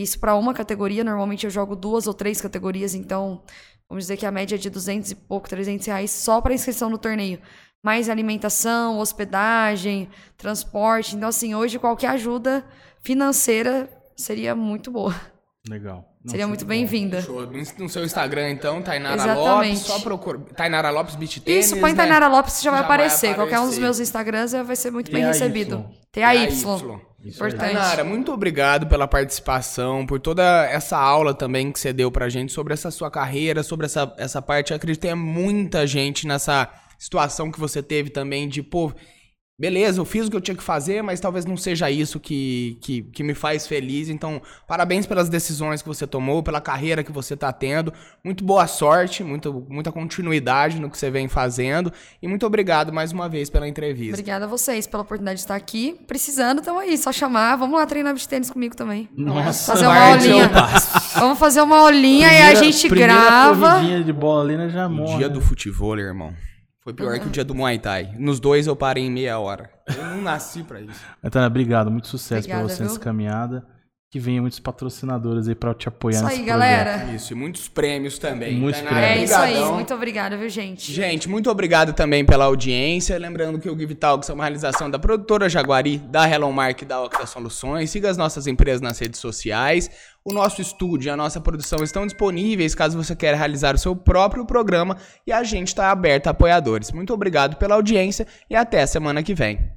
C: Isso para uma categoria. Normalmente eu jogo duas ou três categorias, então vamos dizer que a média é de 200 e pouco, 300 reais só para inscrição no torneio. Mais alimentação, hospedagem, transporte. Então, assim, hoje qualquer ajuda financeira seria muito boa.
B: Legal.
C: Seria muito bem-vinda.
A: No seu Instagram, então, Tainara Exatamente. Lopes, só procura. Tainara Lopes Beach Tênis,
C: Isso, põe né? Tainara Lopes já, vai, aparecer. vai aparecer. Qualquer um dos meus Instagrams vai ser muito bem recebido. T-A-Y. Importante.
A: Tainara, muito obrigado pela participação, por toda essa aula também que você deu pra gente sobre essa sua carreira, sobre essa, essa parte. Eu acredito que tem muita gente nessa situação que você teve também de, pô, beleza, eu fiz o que eu tinha que fazer, mas talvez não seja isso que, que, que, me faz feliz. Então, parabéns pelas decisões que você tomou, pela carreira que você está tendo. Muito boa sorte, muito, muita continuidade no que você vem fazendo. E muito obrigado mais uma vez pela entrevista.
C: Obrigada a vocês pela oportunidade de estar aqui. Precisando, então aí, só chamar. Vamos lá treinar beach tênis comigo também.
B: Nossa,
C: fazer uma aulinha. [LAUGHS] Vamos fazer uma aulinha primeira, e a gente grava.
B: de bola ali, né, já
A: morre. Dia do futebol, irmão. Foi pior que o dia do Muay Thai. Nos dois eu parei em meia hora. Eu não nasci pra isso.
B: Então, obrigado. Muito sucesso Obrigada, pra você viu? nessa caminhada. Que venha muitos patrocinadores aí pra te apoiar isso nesse aí, galera.
A: Isso, e muitos prêmios também.
B: Muitos prêmios. É
C: isso aí. Muito obrigada, viu, gente?
A: Gente, muito obrigado também pela audiência. Lembrando que o Give Talks é uma realização da produtora Jaguari, da Hello Mark e da Octa Soluções. Siga as nossas empresas nas redes sociais. O nosso estúdio e a nossa produção estão disponíveis caso você queira realizar o seu próprio programa e a gente está aberto a apoiadores. Muito obrigado pela audiência e até a semana que vem.